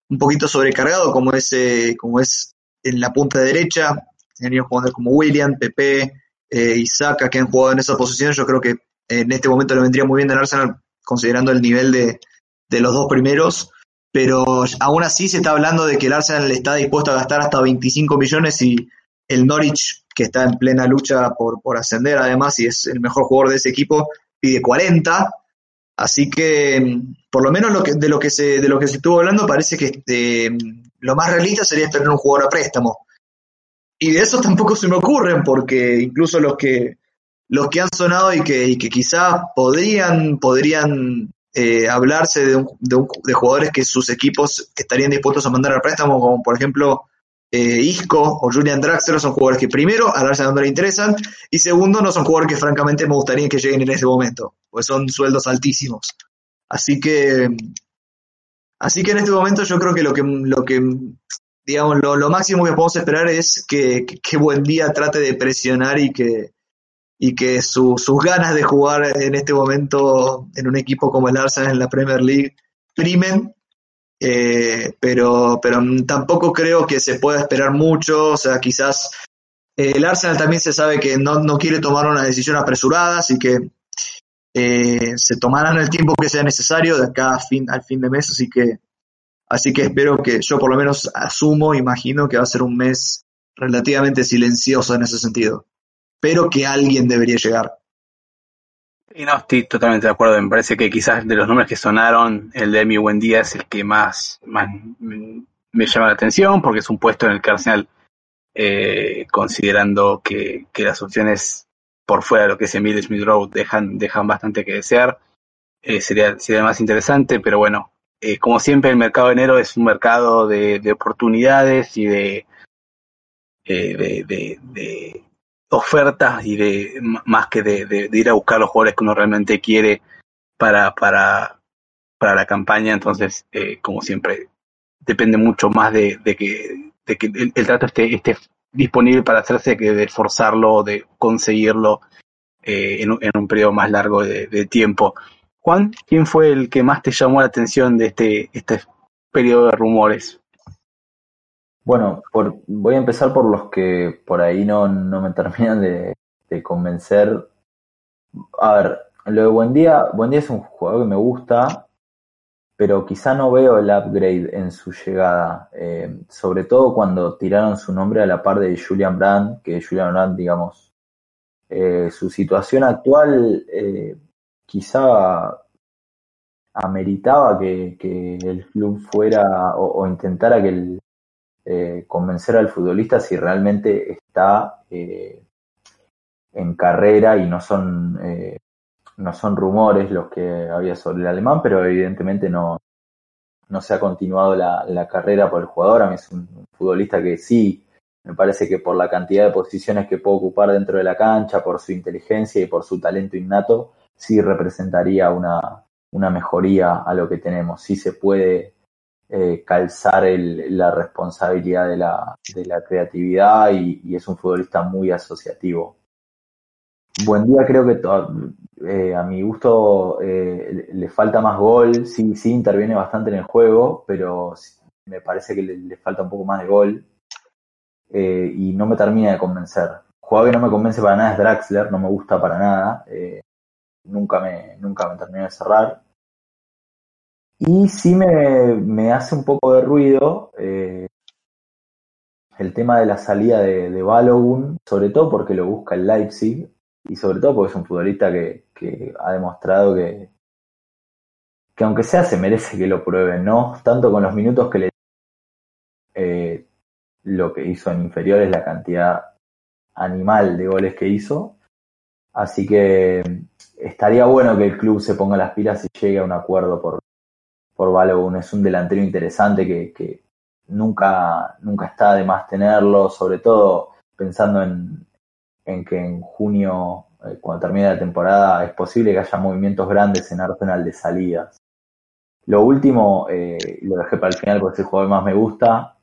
un poquito sobrecargado, como es como es en la punta derecha, tenido jugadores como William, Pepe, eh, Isaka, que han jugado en esa posición, yo creo que en este momento le vendría muy bien al Arsenal, considerando el nivel de, de los dos primeros, pero aún así se está hablando de que el Arsenal está dispuesto a gastar hasta 25 millones y el Norwich, que está en plena lucha por, por ascender además y es el mejor jugador de ese equipo, pide 40. Así que por lo menos lo que, de lo que se de lo que se estuvo hablando parece que eh, lo más realista sería tener un jugador a préstamo. Y de eso tampoco se me ocurren porque incluso los que los que han sonado y que, y que quizá podrían, podrían eh, hablarse de, un, de, un, de, jugadores que sus equipos estarían dispuestos a mandar al préstamo, como por ejemplo eh, Isco o Julian Draxler, son jugadores que primero al Arsenal no le interesan y segundo no son jugadores que francamente me gustaría que lleguen en ese momento, pues son sueldos altísimos. Así que, así que en este momento yo creo que lo que, lo que digamos, lo, máximo que podemos esperar es que, que, Buen Día trate de presionar y que, y que su, sus ganas de jugar en este momento en un equipo como el Arsenal en la Premier League primen, eh, pero, pero tampoco creo que se pueda esperar mucho, o sea, quizás eh, el Arsenal también se sabe que no, no quiere tomar una decisión apresurada, así que eh, se tomarán el tiempo que sea necesario de acá a fin, al fin de mes, así que, así que espero que yo por lo menos asumo, imagino que va a ser un mes relativamente silencioso en ese sentido pero que alguien debería llegar. Y no, estoy totalmente de acuerdo. Me parece que quizás de los nombres que sonaron, el de Emi Buendía es el que más, más me llama la atención, porque es un puesto en el que Arsenal, eh, considerando que, las opciones por fuera de lo que es Emile Smith Road dejan, dejan bastante que desear, eh, sería, sería más interesante, pero bueno, eh, como siempre el mercado de enero es un mercado de, de oportunidades y de, de, de ofertas y de más que de, de, ir a buscar los jugadores que uno realmente quiere para, para, para la campaña. Entonces, eh, como siempre, depende mucho más de, de que, de que el, el, trato esté, esté disponible para hacerse que de forzarlo, de conseguirlo eh, en, en, un periodo más largo de, de, tiempo. Juan, ¿quién fue el que más te llamó la atención de este, este periodo de rumores? Bueno, por, voy a empezar por los que por ahí no, no me [laughs] terminan de, convencer. A ver, lo de Buendía, Buendía es un jugador que me gusta, pero quizá no veo el upgrade en su llegada, eh, sobre todo cuando tiraron su nombre a la par de Julian Brandt, que Julian Brandt, digamos, eh, su situación actual eh, quizá ameritaba que, que, el club fuera o, o intentara que el, eh, convencer al futbolista si realmente está eh, en carrera y no son, eh, no son rumores los que había sobre el alemán, pero evidentemente no, no se ha continuado la, la, carrera por el jugador. A mí es un, futbolista que sí, me parece que por la cantidad de posiciones que puede ocupar dentro de la cancha, por su inteligencia y por su talento innato, sí representaría una, una mejoría a lo que tenemos. Sí se puede eh, calzar la responsabilidad de la, creatividad y, es un futbolista muy asociativo. Buen día creo que eh, a mi gusto eh, le falta más gol, sí, sí interviene bastante en el juego, pero me parece que le, falta un poco más de gol y no me termina de convencer. Jugador que no me convence para nada es Draxler, no me gusta para nada, nunca, me, nunca me terminó de cerrar. Y sí me, hace un poco de ruido eh, el tema de la salida de, de sobre todo porque lo busca el Leipzig y sobre todo porque es un futbolista que, que ha demostrado que, que aunque sea se merece que lo prueben, ¿no? Tanto con los minutos que le eh, lo que hizo en inferiores, la cantidad animal de goles que hizo. Así que estaría bueno que el club se ponga las pilas y llegue a un acuerdo por, por Balogun. Es un delantero interesante que, nunca, nunca está de más tenerlo, sobre todo pensando en, que en junio, eh, cuando termine la temporada, es posible que haya movimientos grandes en Arsenal de salidas. Lo último, eh, lo dejé para el final porque es el jugador más me gusta.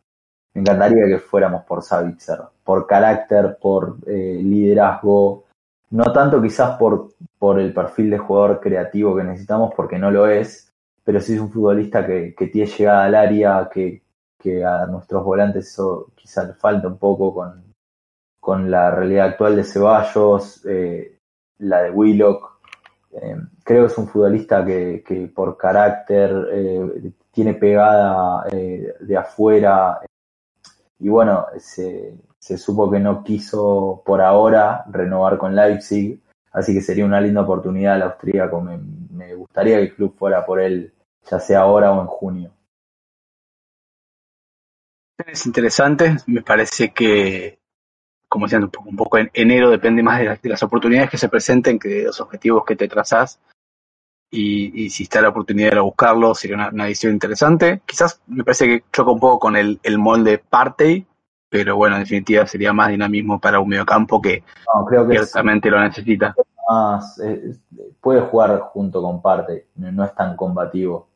Me encantaría que fuéramos por Savitzer, por carácter, por eh, liderazgo, no tanto quizás por, por el perfil de jugador creativo que necesitamos, porque no lo es, pero sí es un futbolista que, tiene llegada al área, que, a nuestros volantes eso quizás le falta un poco con, con la realidad actual de Ceballos, eh, la de Willock. Eh, creo que es un futbolista que, por carácter eh, tiene pegada de afuera y bueno, se, se, supo que no quiso por ahora renovar con Leipzig, así que sería una linda oportunidad al austríaco. Me gustaría que el club fuera por él, ya sea ahora o en junio. Es interesante, me parece que como decían, un poco, un poco en enero depende más de, la, de, las oportunidades que se presenten que de los objetivos que te trazas. Y, y si está la oportunidad de buscarlo, sería una, una, edición interesante. Quizás me parece que choca un poco con el, el molde Partey, pero bueno, en definitiva sería más dinamismo para un mediocampo que, no, creo que ciertamente es, lo necesita. Más, eh, puede jugar junto con Partey, no, no es tan combativo.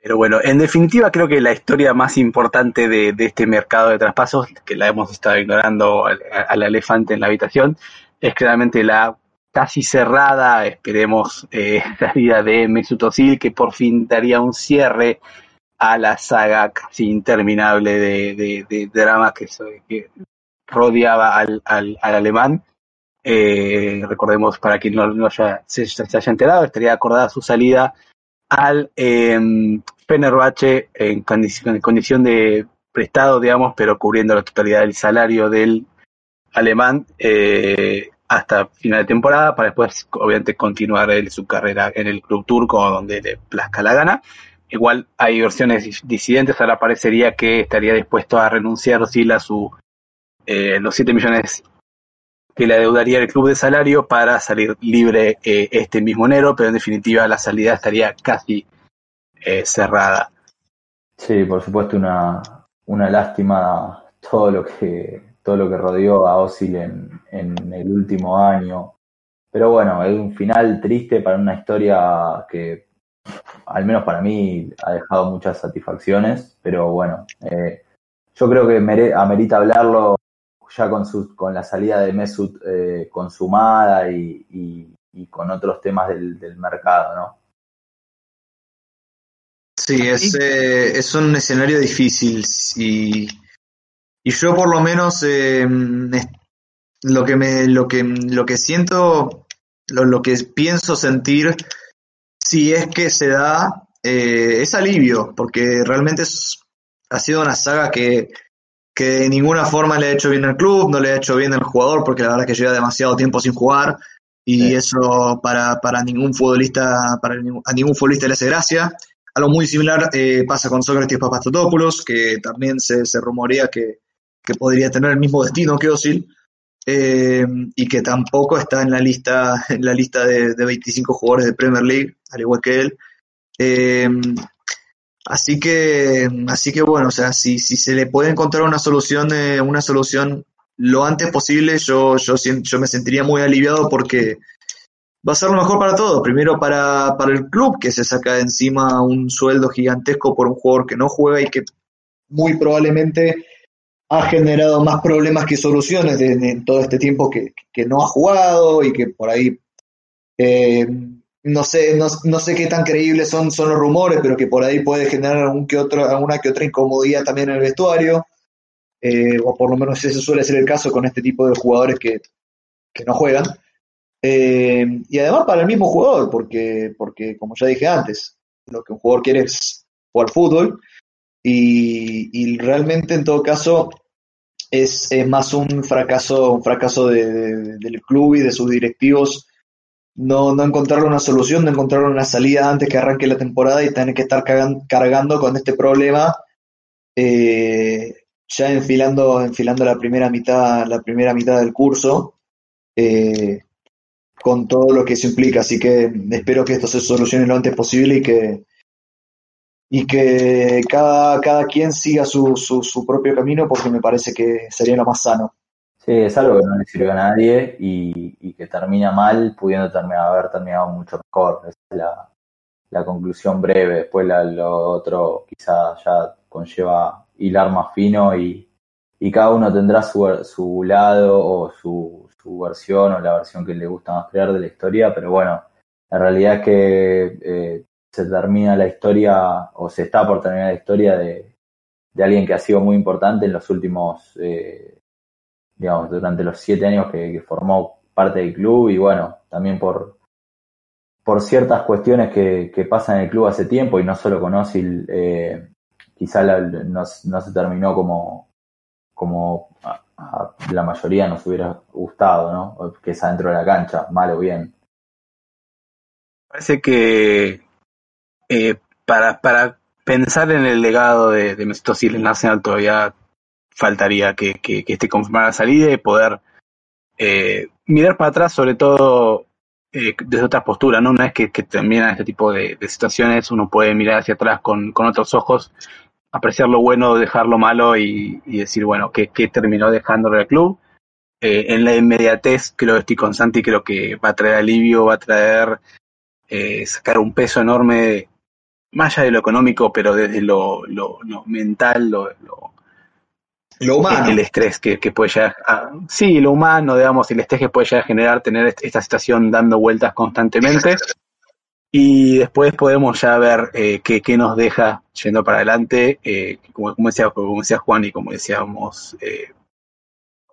Pero bueno, en definitiva creo que la historia más importante de, este mercado de traspasos, que la hemos estado ignorando al, elefante en la habitación, es claramente la casi cerrada, esperemos, eh, [laughs] salida de Mesut Özil, que por fin daría un cierre a la saga casi interminable de, de, de drama que, rodeaba al, al, al alemán. Eh, recordemos, para quien no, no haya, se, se, haya enterado, estaría acordada su salida al eh, en en condición de prestado, digamos, pero cubriendo la totalidad del salario del alemán eh, hasta final de temporada, para después, obviamente, continuar su carrera en el club turco, donde le plazca la gana. Igual hay versiones disidentes, ahora parecería que estaría dispuesto a renunciar a su, eh, los 7 millones que le adeudaría el club de salario para salir libre eh, este mismo enero, pero en definitiva la salida estaría casi eh, cerrada. Sí, por supuesto una, una lástima todo lo que todo lo que rodeó a Osil en, en el último año. Pero bueno, es un final triste para una historia que, al menos para mí, ha dejado muchas satisfacciones. Pero bueno, eh, yo creo que amerita hablarlo ya con, su, con la salida de Mesut eh, consumada y, y, y, con otros temas del, del mercado, ¿no? Sí, es, eh, es un escenario difícil y, y yo por lo menos eh, lo que me lo que lo que siento lo, lo que pienso sentir si es que se da eh, es alivio porque realmente es, ha sido una saga que que de ninguna forma le ha hecho bien al club, no le ha hecho bien al jugador, porque la verdad que lleva demasiado tiempo sin jugar, y sí. eso para, para ningún futbolista, para ningún, a ningún futbolista le hace gracia. Algo muy similar eh, pasa con Sócrates Papastotopoulos, que también se, se rumorea que, que, podría tener el mismo destino que Osil, eh, y que tampoco está en la lista, en la lista de, de 25 jugadores de Premier League, al igual que él. Eh, así que, así que bueno, o sea, si, si se le puede encontrar una solución, eh, una solución lo antes posible, yo, yo, yo me sentiría muy aliviado porque va a ser lo mejor para todos. Primero para, para el club, que se saca de encima un sueldo gigantesco por un jugador que no juega y que muy probablemente ha generado más problemas que soluciones en todo este tiempo que, que, no ha jugado y que por ahí eh, no sé no, no, sé qué tan creíbles son, son los rumores, pero que por ahí puede generar algún que otro, alguna que otra incomodidad también en el vestuario, eh, o por lo menos ese suele ser el caso con este tipo de jugadores que, que no juegan. Eh, y además para el mismo jugador, porque, porque como ya dije antes, lo que un jugador quiere es jugar fútbol y, realmente en todo caso es, es, más un fracaso, un fracaso de, del club y de sus directivos no, no encontraron una solución, no encontraron una salida antes que arranque la temporada y tener que estar cargando, con este problema eh, ya enfilando, enfilando la primera mitad, la primera mitad del curso. Eh, con todo lo que eso implica. Así que espero que esto se solucione lo antes posible y que, y que cada, cada quien siga su, su, su propio camino porque me parece que sería lo más sano. Sí, es algo que no le sirve a nadie y, y que termina mal pudiendo terminar, haber terminado mucho mejor. Esa es la, la conclusión breve. Después lo otro quizá ya conlleva hilar más fino y, y cada uno tendrá su, su lado o su, su versión o la versión que le gusta más crear de la historia, pero bueno, la realidad es que eh, se termina la historia o se está por terminar la historia de, de alguien que ha sido muy importante en los últimos, eh, digamos, durante los siete años que, formó parte del club y bueno, también por, por ciertas cuestiones que, pasan en el club hace tiempo y no solo con Osil, eh, quizá no, se terminó como, como la mayoría nos hubiera gustado, ¿no? Que es adentro de la cancha, mal o bien. Parece que eh, para, para pensar en el legado de, de Mesut Özil en Arsenal todavía faltaría que, que, que esté confirmada la salida y poder eh, mirar para atrás, sobre todo eh, desde otra postura, ¿no? Una vez que, que terminan este tipo de, situaciones, uno puede mirar hacia atrás con, con otros ojos apreciar lo bueno, dejar lo malo y, decir, bueno, ¿qué, qué terminó dejándole al club? Eh, en la inmediatez, creo que estoy con Santi, creo que va a traer alivio, va a traer eh, sacar un peso enorme, más allá de lo económico, pero desde lo, lo, lo mental, lo, lo, lo humano. El, estrés que, que puede llegar a, sí, lo humano, digamos, el estrés que puede llegar a generar tener esta situación dando vueltas constantemente y después podemos ya ver eh, qué, qué, nos deja yendo para adelante, eh, como, como, decía, como decía Juan y como decíamos, eh,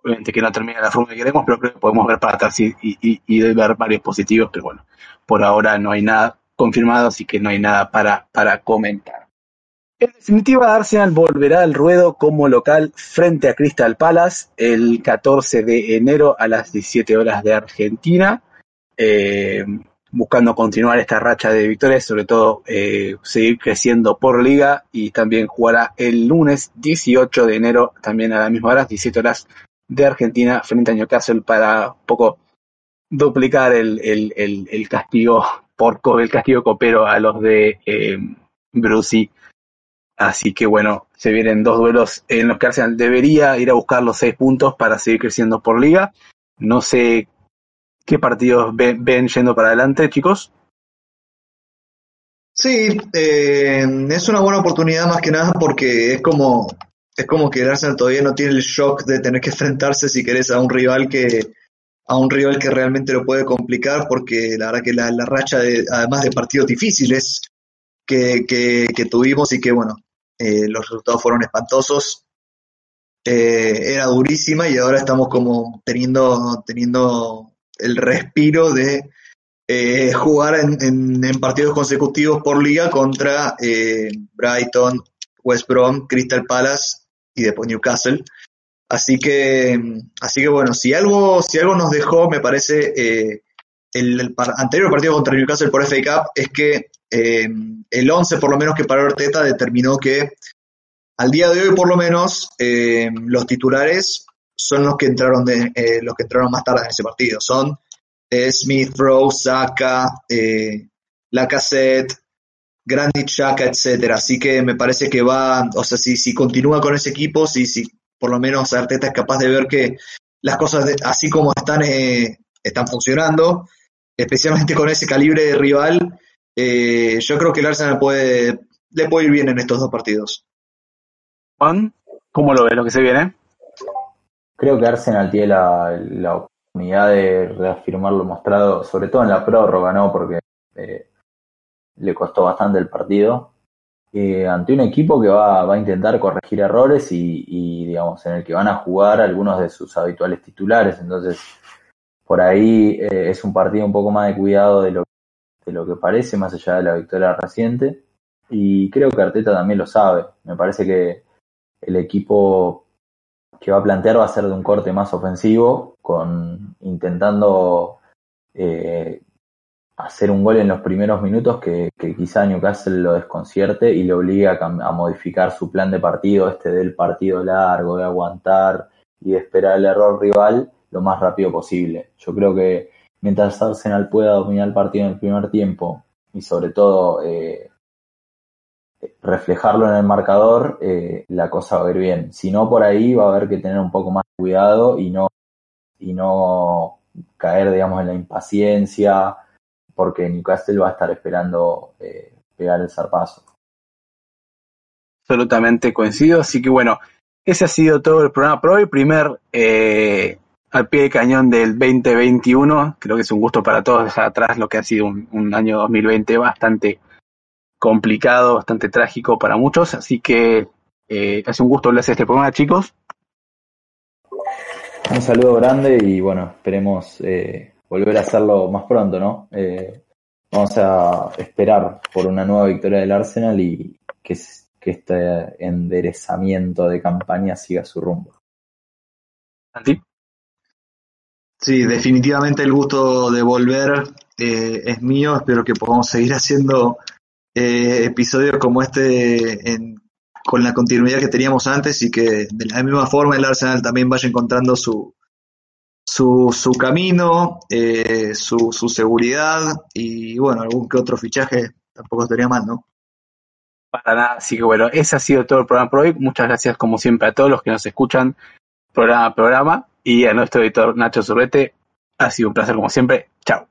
obviamente que no termina la forma que queremos, pero creo que podemos ver para atrás y, y, y, ver varios positivos, pero bueno, por ahora no hay nada confirmado, así que no hay nada para, para comentar. En definitiva, Arsenal volverá al ruedo como local frente a Crystal Palace el 14 de enero a las 17 horas de Argentina. Eh, buscando continuar esta racha de victorias, sobre todo eh, seguir creciendo por liga y también jugará el lunes 18 de enero, también a las mismas horas, 17 horas de Argentina frente a Newcastle para un poco duplicar el, castigo por el castigo copero a los de eh, Brucey. Así que bueno, se vienen dos duelos en los que Arsenal debería ir a buscar los seis puntos para seguir creciendo por liga. No sé ¿Qué partidos ven, yendo para adelante, chicos? Sí, eh, es una buena oportunidad más que nada porque es como es como que el Arsenal todavía no tiene el shock de tener que enfrentarse si querés a un rival que a un rival que realmente lo puede complicar porque la verdad que la, la racha de además de partidos difíciles que, que, que tuvimos y que bueno eh, los resultados fueron espantosos eh, era durísima y ahora estamos como teniendo teniendo el respiro de eh, jugar en, en, en, partidos consecutivos por liga contra Brighton, West Brom, Crystal Palace y después Newcastle. Así que, así que bueno, si algo, si algo nos dejó, me parece, el, el anterior partido contra Newcastle por FA Cup es que eh, el 11 por lo menos que para Arteta determinó que al día de hoy por lo menos eh, los titulares son los que entraron de, eh, los que entraron más tarde en ese partido. Son Smith, Rowe, Saka, Lacazette, Granit Xhaka, etcétera. Así que me parece que va, o sea, si, si continúa con ese equipo, si, si por lo menos Arteta es capaz de ver que las cosas así como están, están funcionando, especialmente con ese calibre de rival, eh, yo creo que el Arsenal puede, le puede ir bien en estos dos partidos. Juan, ¿cómo lo ves lo que se viene? Creo que Arsenal tiene la, la oportunidad de reafirmar lo mostrado, sobre todo en la prórroga, ¿no? Porque eh, le costó bastante el partido. Eh, ante un equipo que va, va, a intentar corregir errores y, y, digamos, en el que van a jugar algunos de sus habituales titulares. Entonces, por ahí eh, es un partido un poco más de cuidado de lo, de lo que parece, más allá de la victoria reciente. Y creo que Arteta también lo sabe. Me parece que el equipo que va a plantear va a ser de un corte más ofensivo, con intentando eh, hacer un gol en los primeros minutos que, que, quizá Newcastle lo desconcierte y le obligue a, a, modificar su plan de partido, este del partido largo, de aguantar y de esperar el error rival lo más rápido posible. Yo creo que mientras Arsenal pueda dominar el partido en el primer tiempo y sobre todo eh, reflejarlo en el marcador, eh, la cosa va a ir bien. Si no, por ahí va a haber que tener un poco más de cuidado y no, y no caer, digamos, en la impaciencia, porque Newcastle va a estar esperando eh, pegar el zarpazo. Absolutamente coincido, así que bueno, ese ha sido todo el programa por hoy, primer eh, al pie de cañón del 2021, creo que es un gusto para todos dejar atrás lo que ha sido un, un año 2020 bastante complicado, bastante trágico para muchos, así que eh, es un gusto hablarse de este programa, chicos. Un saludo grande y bueno, esperemos eh, volver a hacerlo más pronto, ¿no? Eh, vamos a esperar por una nueva victoria del Arsenal y que, que este enderezamiento de campaña siga su rumbo. Sí, definitivamente el gusto de volver eh, es mío. Espero que podamos seguir haciendo eh, episodios como este en, con la continuidad que teníamos antes y que de la misma forma el Arsenal también vaya encontrando su, su, su camino, eh, su, su seguridad y bueno, algún que otro fichaje tampoco estaría mal, ¿no? Para nada, así que bueno, ese ha sido todo el programa por hoy. Muchas gracias como siempre a todos los que nos escuchan programa a programa y a nuestro editor Nacho Sorbete. Ha sido un placer como siempre. Chao.